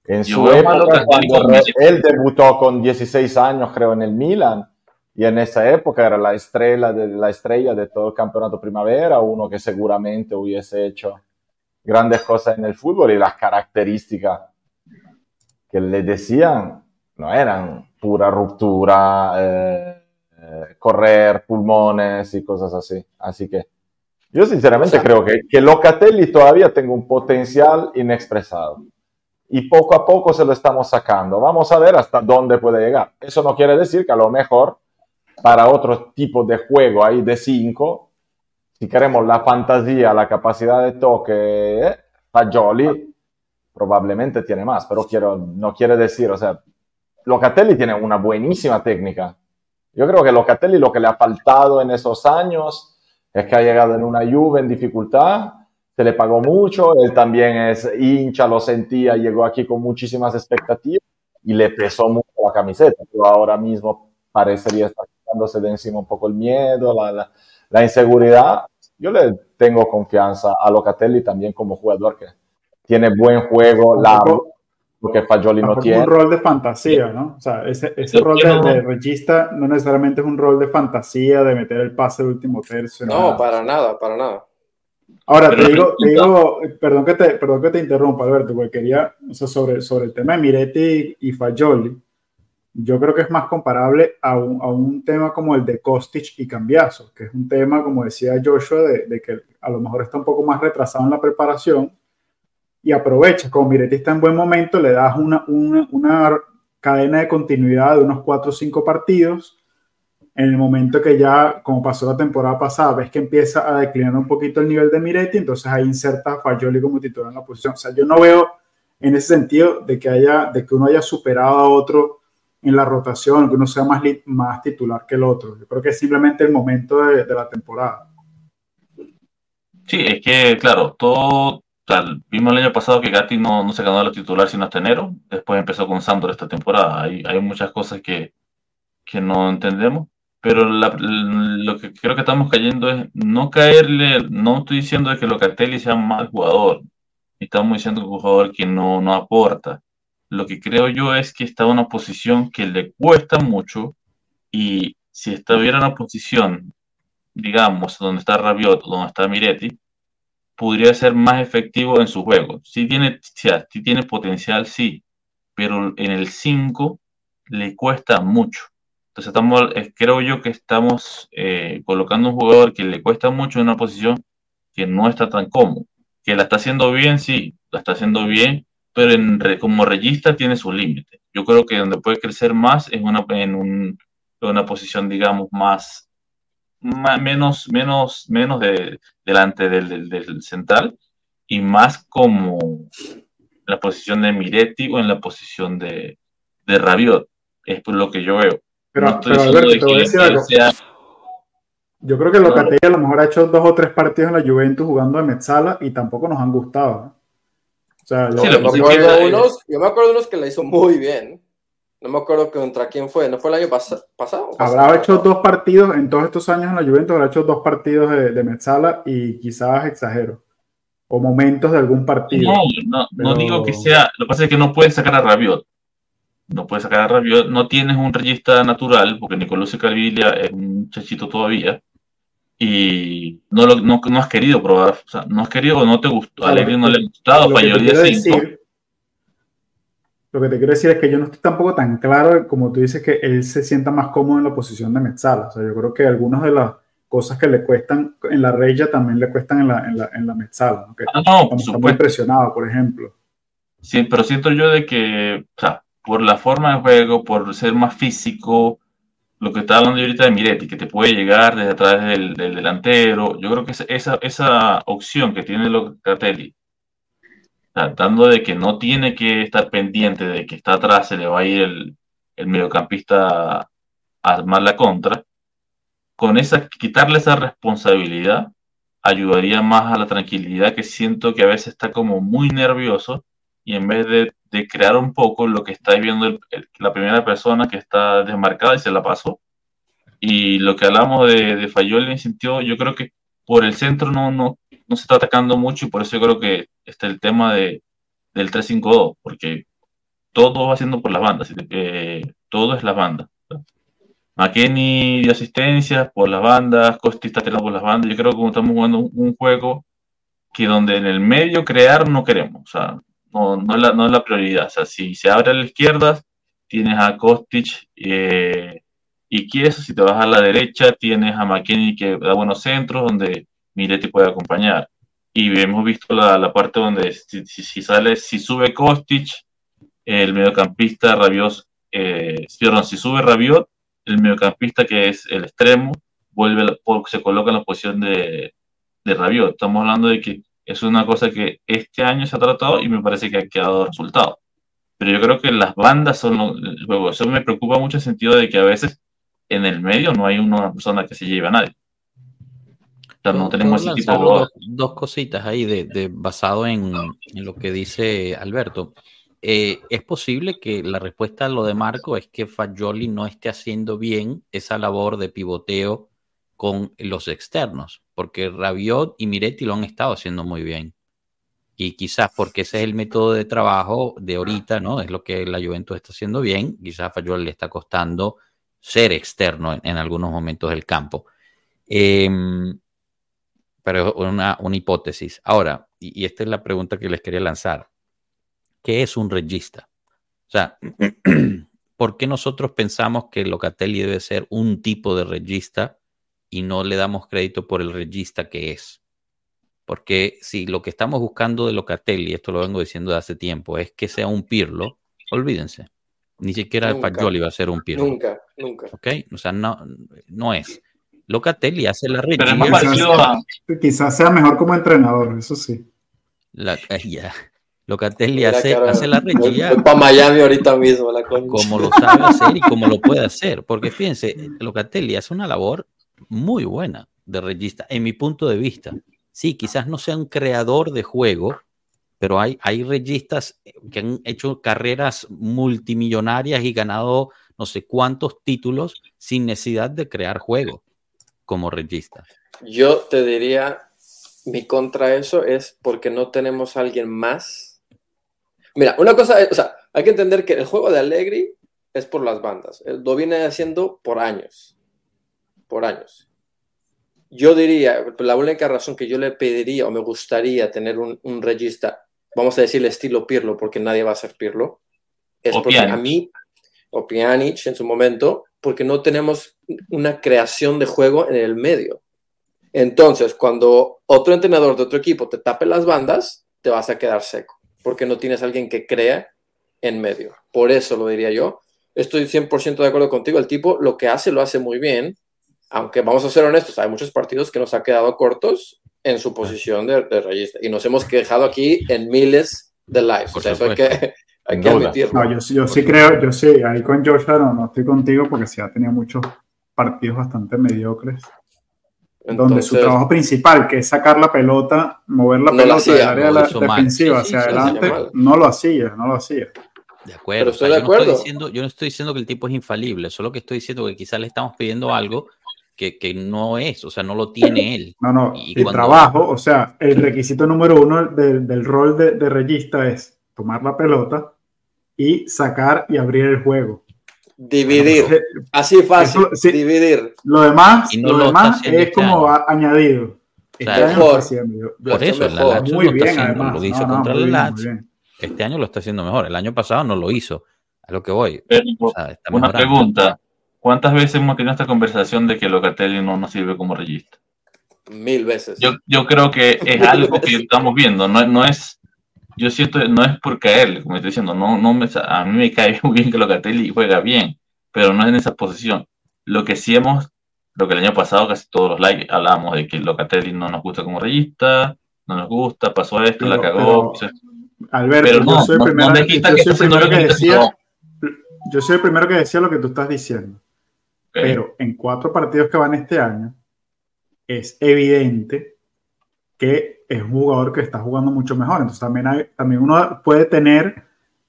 En Yo su época, cuando él debutó con 16 años, creo, en el Milan, y en esa época era la estrella de, la estrella de todo el campeonato primavera, uno que seguramente hubiese hecho grandes cosas en el fútbol y las características que le decían no eran pura ruptura, eh, eh, correr, pulmones y cosas así. Así que yo sinceramente O sea- creo que, que Locatelli todavía tiene un potencial inexpresado. Y poco a poco se lo estamos sacando. Vamos a ver hasta dónde puede llegar. Eso no quiere decir que a lo mejor para otro tipo de juego ahí de 5, si queremos la fantasía, la capacidad de toque, Fagioli probablemente tiene más, pero no quiere decir, o sea, Locatelli tiene una buenísima técnica. Yo creo que Locatelli lo que le ha faltado en esos años es que ha llegado en una Juve en dificultad, se le pagó mucho, él también es hincha, lo sentía, llegó aquí con muchísimas expectativas y le pesó mucho la camiseta, pero ahora mismo parecería estar quitándose de encima un poco el miedo, la, la- la inseguridad. Yo le tengo confianza a Locatelli también como jugador que tiene buen juego, largo, lo que Fagioli no tiene. un rol de fantasía, ¿no? O sea, ese, ese rol de, de regista no necesariamente es un rol de fantasía, de meter el pase del último tercio. No, nada. para nada, para nada. Ahora, Pero te digo, te digo perdón, que te, perdón que te interrumpa, Alberto, porque quería, o sea, sobre, sobre el tema de Miretti y, y Fagioli, yo creo que es más comparable a un, a un tema como el de Kostic y Cambiaso, que es un tema, como decía Joshua, de, de que a lo mejor está un poco más retrasado en la preparación y aprovecha, como Miretti está en buen momento, le das una, una, una cadena de continuidad de unos 4 o 5 partidos en el momento que ya, como pasó la temporada pasada, ves que empieza a declinar un poquito el nivel de Miretti, entonces ahí inserta a como titular en la posición. O sea, yo no veo en ese sentido de que, haya, de que uno haya superado a otro en la rotación, que uno sea más, más titular que el otro. Yo creo que es simplemente el momento de, la temporada. Sí, es que, claro, todo, vimos el año pasado que Gatti no, no se ganó la titular sino hasta enero, después empezó con Sampdoria esta temporada. Hay, hay muchas cosas que, que no entendemos, pero lo que creo que estamos cayendo es no caerle, no estoy diciendo que Locatelli sea un mal jugador, estamos diciendo que es un jugador que no, no aporta. Lo que creo yo es que está en una posición que le cuesta mucho y si estuviera en una posición, digamos, donde está Rabiot donde está Miretti, podría ser más efectivo en su juego. Sí tiene, sí, sí tiene potencial, sí, pero en el 5 le cuesta mucho. Entonces estamos, eh, creo yo que estamos eh, colocando un jugador que le cuesta mucho en una posición que no está tan cómodo. Que la está haciendo bien, sí, la está haciendo bien, pero como regista tiene sus límites. Yo creo que donde puede crecer más es una, en, un- en una posición, digamos, más, menos, menos, menos de, delante del, central y más como la posición de Miretti o en la posición de, de Rabiot. Es por lo que yo veo. Pero, no Alberto, te voy a que decir algo. sea Yo creo que Locatelli a lo mejor ha hecho dos o tres partidos en la Juventus jugando de Metzala y tampoco nos han gustado. ¿eh? O sea, yo- Sí, Yo lo me, acuerdo que- de unos, yo me acuerdo de unos que le hizo muy bien. No me acuerdo contra quién fue. ¿No fue el año pas- pasado? Habrá hecho dos partidos en todos estos años en la Juventus, habrá hecho dos partidos de, de Metzala y quizás exagero. O momentos de algún partido. No, no, no digo que sea. Lo que pasa es que no puedes sacar a Rabiot. No puedes sacar a Rabiot. No tienes un regista natural, porque Nicolás Calvilla es un muchachito todavía. Y no, lo, no, no has querido probar. O sea, no has querido o no te gustó. A Allegri no le ha gustado. Lo que te Falló el quiero día 5. decir, lo que te quiero decir es que yo no estoy tampoco tan claro como tú dices que él se sienta más cómodo en la posición de Metzala. O sea, yo creo que algunas de las cosas que le cuestan en la Reya también le cuestan en la, en la, en la Metzala. ¿no? Que Ah, no, por está muy presionado, por ejemplo. Sí, pero siento yo de que, o sea, por la forma de juego, por ser más físico, lo que está hablando ahorita de Miretti, que te puede llegar desde atrás del, del delantero, yo creo que esa, esa, esa opción que tiene Locatelli, tratando de que no tiene que estar pendiente de que está atrás, se le va a ir el, el mediocampista a armar la contra, con esa, quitarle esa responsabilidad ayudaría más a la tranquilidad que siento que a veces está como muy nervioso y en vez de, de crear un poco lo que está viendo el- el- la primera persona que está desmarcada y se la pasó. Y lo que hablamos de, de Fayol en ese sentido, yo creo que por el centro no, no, no se está atacando mucho y por eso yo creo que está el tema de, del 3-5-2, porque todo va haciendo por las bandas, eh, todo es las bandas. McKenny dio asistencias por las bandas, Costi está por las bandas. Yo creo que como estamos jugando un, un juego que donde en el medio crear no queremos, o sea, no, no, la, no es la prioridad. O si se abre a la izquierda, tienes a Kostic eh, y Chiesa, si te vas a la derecha, tienes a McKenny que da buenos centros, donde Miretti puede acompañar. Y hemos visto la, la parte donde si, si, sale, si sube Kostic, el mediocampista Rabiot, eh, perdón, si sube Rabiot, el mediocampista que es el extremo, vuelve, se coloca en la posición de, de Rabiot. Estamos hablando de que es una cosa que este año se ha tratado y me parece que ha quedado resultado. Pero yo creo que las bandas son el juego. Eso me preocupa mucho en el sentido de que a veces en el medio no hay una persona que se lleve a nadie. O sea, no tenemos ese tipo de dos, dos cositas ahí de, de- basado en, en lo que dice Alberto. Eh, es posible que la respuesta a lo de Marco es que Fagioli no esté haciendo bien esa labor de pivoteo con los externos, porque Rabiot y Miretti lo han estado haciendo muy bien. Y quizás porque ese es el método de trabajo de ahorita, ¿no? Es lo que la Juventus está haciendo bien. Quizás a Fagioli le está costando ser externo en, algunos momentos del campo. Em, pero una, una hipótesis. Ahora, y, y esta es la pregunta que les quería lanzar. ¿Qué es un regista? O sea, ¿por qué nosotros pensamos que Locatelli debe ser un tipo de regista y no le damos crédito por el regista que es? Porque si lo que estamos buscando de Locatelli, esto lo vengo diciendo de hace tiempo, es que sea un Pirlo, olvídense. Ni siquiera Nunca. Fagioli va a ser un Pirlo. Nunca, nunca. ¿Ok? O sea, no, no es. Locatelli hace la Pero más regia. parecido a, Quizás sea mejor como entrenador, eso sí. La, ya. Locatelli hace, cara, hace la Voy, regia para Miami ahorita mismo, la concha. como lo sabe hacer y como lo puede hacer. Porque fíjense, Locatelli hace una labor muy buena de regista, en mi punto de vista. Sí, quizás no sea un creador de juego, pero hay, hay registas que han hecho carreras multimillonarias y ganado no sé cuántos títulos sin necesidad de crear juego como regista. Yo te diría, mi contra eso es porque no tenemos alguien más. Mira, una cosa, es- o sea, hay que entender que el juego de Allegri es por las bandas. Eh, Lo viene haciendo por años. Por años. Yo diría, la única razón que yo le pediría o me gustaría tener un, un regista, vamos a decir estilo Pirlo, porque nadie va a ser Pirlo, es O porque a mí, o Pjanic en su momento, porque no tenemos una creación de juego en el medio. Entonces, cuando otro entrenador de otro equipo te tape las bandas, te vas a quedar seco, porque no tienes alguien que crea en medio. Por eso lo diría yo. Estoy 100% de acuerdo contigo. El tipo lo que hace lo hace muy bien, aunque vamos a ser honestos, hay muchos partidos que nos ha quedado cortos en su posición de, de regista y nos hemos quejado aquí en miles de lives. Por o sea, eso hay que, hay que admitirlo. No, yo, sí- yo sí creo, yo sí, ahí con Joshua no, no estoy contigo porque sí ha tenido muchos partidos bastante mediocres. donde su Entonces, trabajo principal, que es sacar la pelota, mover la No lo pelota hacía, del área de la mal. defensiva Sí, sí, hacia adelante, no lo hacía, no lo hacía. De acuerdo. Pero o sea, estoy de yo, no estoy acuerdo. diciendo, yo no estoy diciendo que el tipo es infalible, solo que estoy diciendo que quizás le estamos pidiendo algo que, que no es, o sea, no lo tiene él. No, no, Y el cuando- trabajo, o sea, el requisito número uno del, del rol de, de regista es tomar la pelota y sacar y abrir el juego. dividir. Eh, Así fácil, Eso, sí. dividir. Lo demás, Y no lo lo está demás haciendo es este como añadido. Este año lo mejor. está haciendo. Lo Por eso, el mejor. Lazio Muy lo está bien, haciendo, además. lo hizo No, no, contra bien. Este año lo está haciendo mejor. El año pasado no lo hizo. A lo que voy. Pero, O sea, está una mejorando. pregunta. ¿Cuántas veces hemos tenido esta conversación de que Locatelli no nos sirve como regista? Mil veces. Yo, yo creo que es algo que estamos viendo, no, no es, yo siento, no es por caerle, como estoy diciendo, no, no me, a mí me cae muy bien que Locatelli juega bien, pero no es en esa posición. Lo que sí hemos, lo que el año pasado casi todos los likes hablábamos de que Locatelli no nos gusta como regista, no nos gusta, pasó esto, la Pero- cagó. pero- Alberto, Pero no, yo soy el no- primero, no yo que soy el primero que decía, yo soy el primero que decía lo que tú estás diciendo. Pero en cuatro partidos que van este año, es evidente que es un jugador que está jugando mucho mejor. Entonces también, hay, también uno puede tener,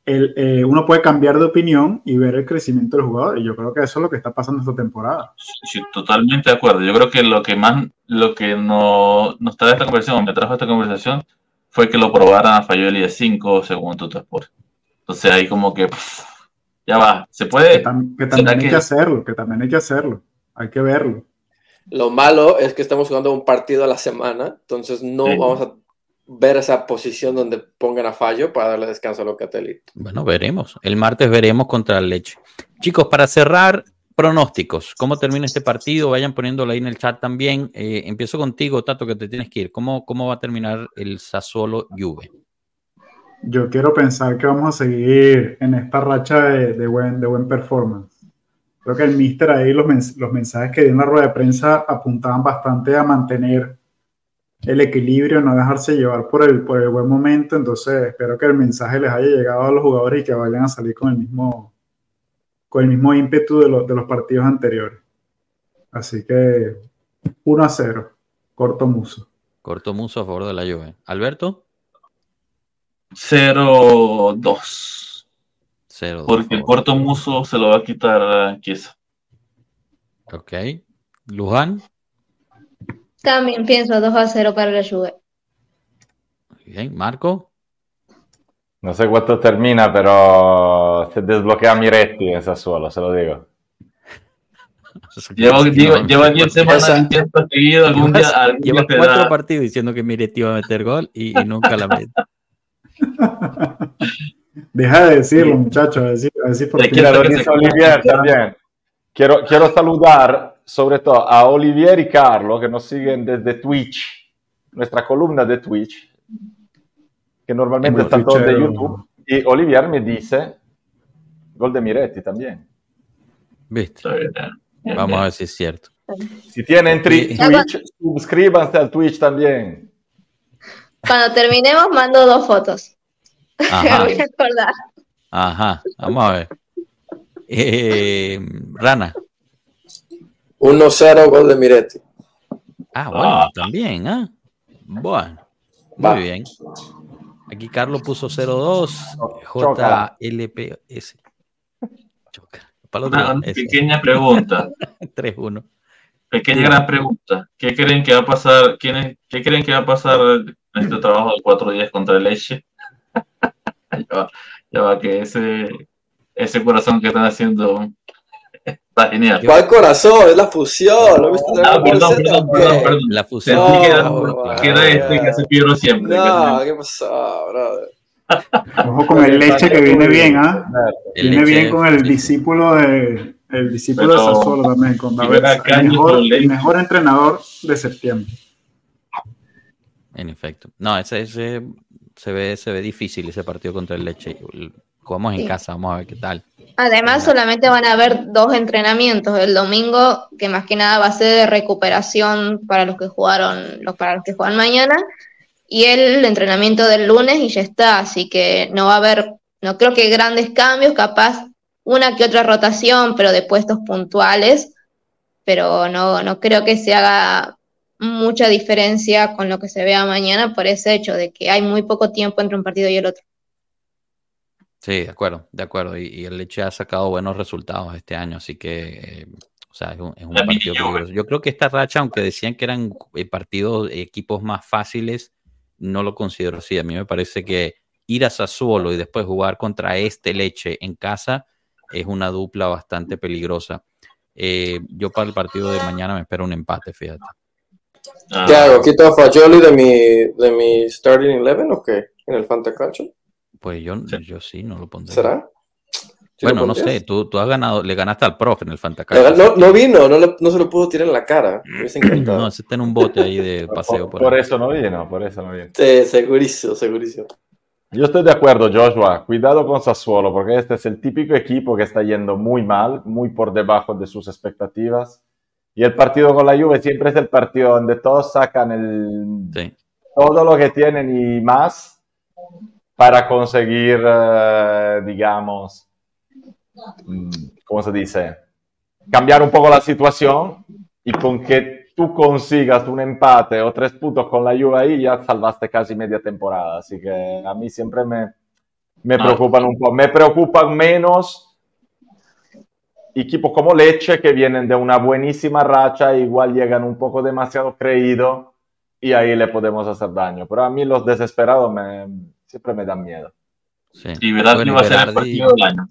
el, eh, uno puede cambiar de opinión y ver el crecimiento del jugador. Y yo creo que eso es lo que está pasando esta temporada. Sí, totalmente de acuerdo. Yo creo que lo que más, lo que no, nos trae esta conversación, me trajo esta conversación, fue que lo probaran a Fayoli de 5 según Tuttosport. Entonces ahí como que pff, ya va, se Que, puede. tam- que ¿será también hay que- que hacerlo, que también hay que hacerlo. Hay que verlo. Lo malo es que estamos jugando un partido a la semana, entonces no Sí. vamos a ver esa posición donde pongan a fallo para darle descanso a Locatelli. Bueno, veremos. El martes veremos contra el Leche. Chicos, para cerrar, pronósticos. ¿Cómo termina este partido? Vayan poniéndolo ahí en el chat también. Eh, empiezo contigo, Tato, que te tienes que ir. ¿Cómo, cómo va a terminar el Sassuolo Juve? Yo quiero pensar que vamos a seguir en esta racha de, buen, de buen performance. Creo que el Mister ahí, los, los mensajes que dio en la rueda de prensa apuntaban bastante a mantener el equilibrio, no dejarse llevar por el, por el buen momento. Entonces, espero que el mensaje les haya llegado a los jugadores y que vayan a salir con el mismo, con el mismo ímpetu de, los- de los partidos anteriores. Así que 1 a 0, corto muso. Corto muso a favor de la Juve. Alberto, 0-2. 0. Porque el corto muso se lo va a quitar a Chiesa. Ok. Luján. También pienso 2 a 0 para la Juve. Bien. Marco. No sé cuánto termina, pero se desbloquea Miretti en Sassuolo, se lo digo. Lleva, lleva, lleva 10 semanas seguido, algún día, algún te cuatro da- partidos diciendo que Miretti iba a meter gol y, y nunca la mete. Deja de decirlo, muchachos, a decir, a decir por qué. Olivier también. Quiero, quiero saludar sobre todo a Olivier y Carlos que nos siguen desde Twitch, nuestra columna de Twitch, que normalmente Muy están todos de. YouTube. Y Olivier me dice gol de Miretti también. ¿Viste? Está Vamos a ver si es cierto. Si tienen. Twitch, suscríbanse al Twitch también. Cuando terminemos, mando dos fotos. Ajá. Voy a acordar. Ajá. Vamos a ver. Eh, Rana. 1-0 gol de Miretti. Ah, bueno, Ah. también, ¿ah? Bueno, Va. muy bien. Aquí Carlos puso 02, Chócala. JLPS. Choca. Para el otro Una, pequeña pregunta, 3-1. pequeña gran pregunta. ¿Qué creen que va a pasar? ¿Quién es- ¿Qué creen que va a pasar este trabajo de cuatro días contra el Leche? ya, va, ya va, que ese, ese corazón que están haciendo está genial. ¿Cuál corazón? Es la fusión. ¿No viste Ah, la perdón, perdón, perdón, perdón. La fusión. No, que era este que hace Piero siempre. No, ¿qué pasó, brother? Ojo con el leche que viene bien, ¿ah? El Viene bien con el discípulo de el discípulo Pero- de Sassuolo también, con David, el mejor, el mejor entrenador de septiembre. En efecto. No, ese, ese se ve, se ve difícil ese partido contra el Leche. Jugamos en Sí. casa, vamos a ver qué tal. Además, solamente van a haber dos entrenamientos. El domingo, que más que nada va a ser de recuperación para los que jugaron, los para los que juegan mañana, y el entrenamiento del lunes y ya está. Así que no va a haber, no creo que grandes cambios, capaz una que otra rotación, pero de puestos puntuales. Pero no, no creo que se haga mucha diferencia con lo que se vea mañana por ese hecho de que hay muy poco tiempo entre un partido y el otro. Sí, de acuerdo, de acuerdo. Y, y el Leche ha sacado buenos resultados este año, así que, eh, o sea, es un, es partido peligroso. Yo creo que esta racha, aunque decían que eran eh, partidos, equipos más fáciles, no lo considero así. A mí me parece que ir a Sassuolo y después jugar contra este Leche en casa es una dupla bastante peligrosa. Eh, yo para el partido de mañana me espero un empate, fíjate. Ah, ¿Qué hago? ¿Quito a Fagioli de mi, de mi starting 11 o qué? ¿En el Fantacalcio? Pues yo sí, yo sí no lo pondré. ¿Será? ¿Sí bueno, no sé, tú, tú has ganado, le ganaste al profe en el Fantacar. No, no vino, no, le- no se lo pudo tirar en la cara. No, ese está en un bote ahí de paseo. Por, Por eso no vino, por eso no vino. Sí, segurísimo, segurísimo. Yo estoy de acuerdo, Joshua. Cuidado con Sassuolo, porque este es el típico equipo que está yendo muy mal, muy por debajo de sus expectativas. Y el partido con la Juve siempre es el partido donde todos sacan el, Sí. todo lo que tienen y más para conseguir, eh, digamos, mm, ¿cómo se dice? Cambiar un poco la situación y con que tú consigas un empate o tres puntos con la Juve ahí ya salvaste casi media temporada. Así que a mí siempre me, me Ah. preocupan un poco. Me preocupan menos equipos como Leche que vienen de una buenísima racha igual llegan un poco demasiado creído y ahí le podemos hacer daño. Pero a mí los desesperados me, siempre me dan miedo. sí. Y Berardi Bueno, va a ser el partido del año.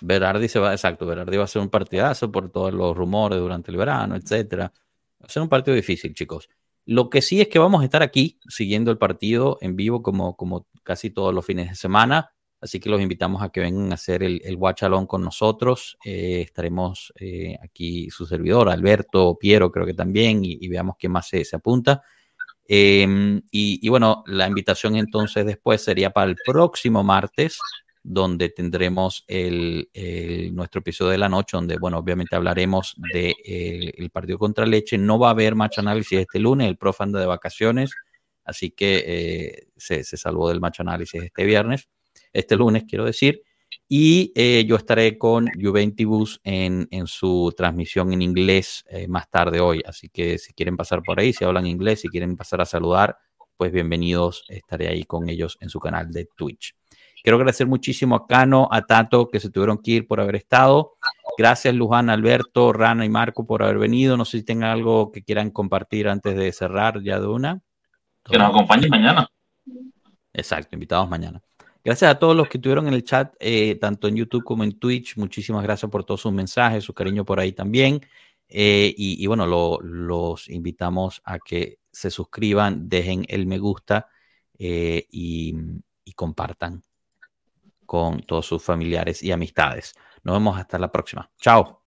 Berardi se va, exacto, Berardi va a ser un partidazo por todos los rumores durante el verano, etcétera. Va a ser un partido difícil, chicos. Lo que sí es que vamos a estar aquí siguiendo el partido en vivo como, como casi todos los fines de semana. Así que los invitamos a que vengan a hacer el, el watch along con nosotros. Eh, estaremos eh, aquí su servidor, Alberto, Piero, creo que también, y, veamos quién más se, se apunta. Eh, y, y bueno, la invitación entonces después sería para el próximo martes, donde tendremos el, el- nuestro episodio de la noche, donde, bueno, obviamente hablaremos del de, el partido contra Leche. No va a haber match análisis este lunes, el profe anda de vacaciones, así que eh, se, se salvó del match análisis este viernes, este lunes, quiero decir. Y eh, yo estaré con Juventus en, en su transmisión en inglés eh, más tarde hoy. Así que si quieren pasar por ahí, si hablan inglés, si quieren pasar a saludar, pues bienvenidos. Estaré ahí con ellos en su canal de Twitch. Quiero agradecer muchísimo a Cano, a Tato, que se tuvieron que ir por haber estado. Gracias, Luján, Alberto, Rana y Marco por haber venido. No sé si tengan algo que quieran compartir antes de cerrar ya de una. Que nos acompañe mañana. Exacto, invitados mañana. Gracias a todos los que estuvieron en el chat, eh, tanto en YouTube como en Twitch. Muchísimas gracias por todos sus mensajes, su cariño por ahí también. Eh, y, bueno, lo- los invitamos a que se suscriban, dejen el me gusta eh, y compartan con todos sus familiares y amistades. Nos vemos hasta la próxima. Chao.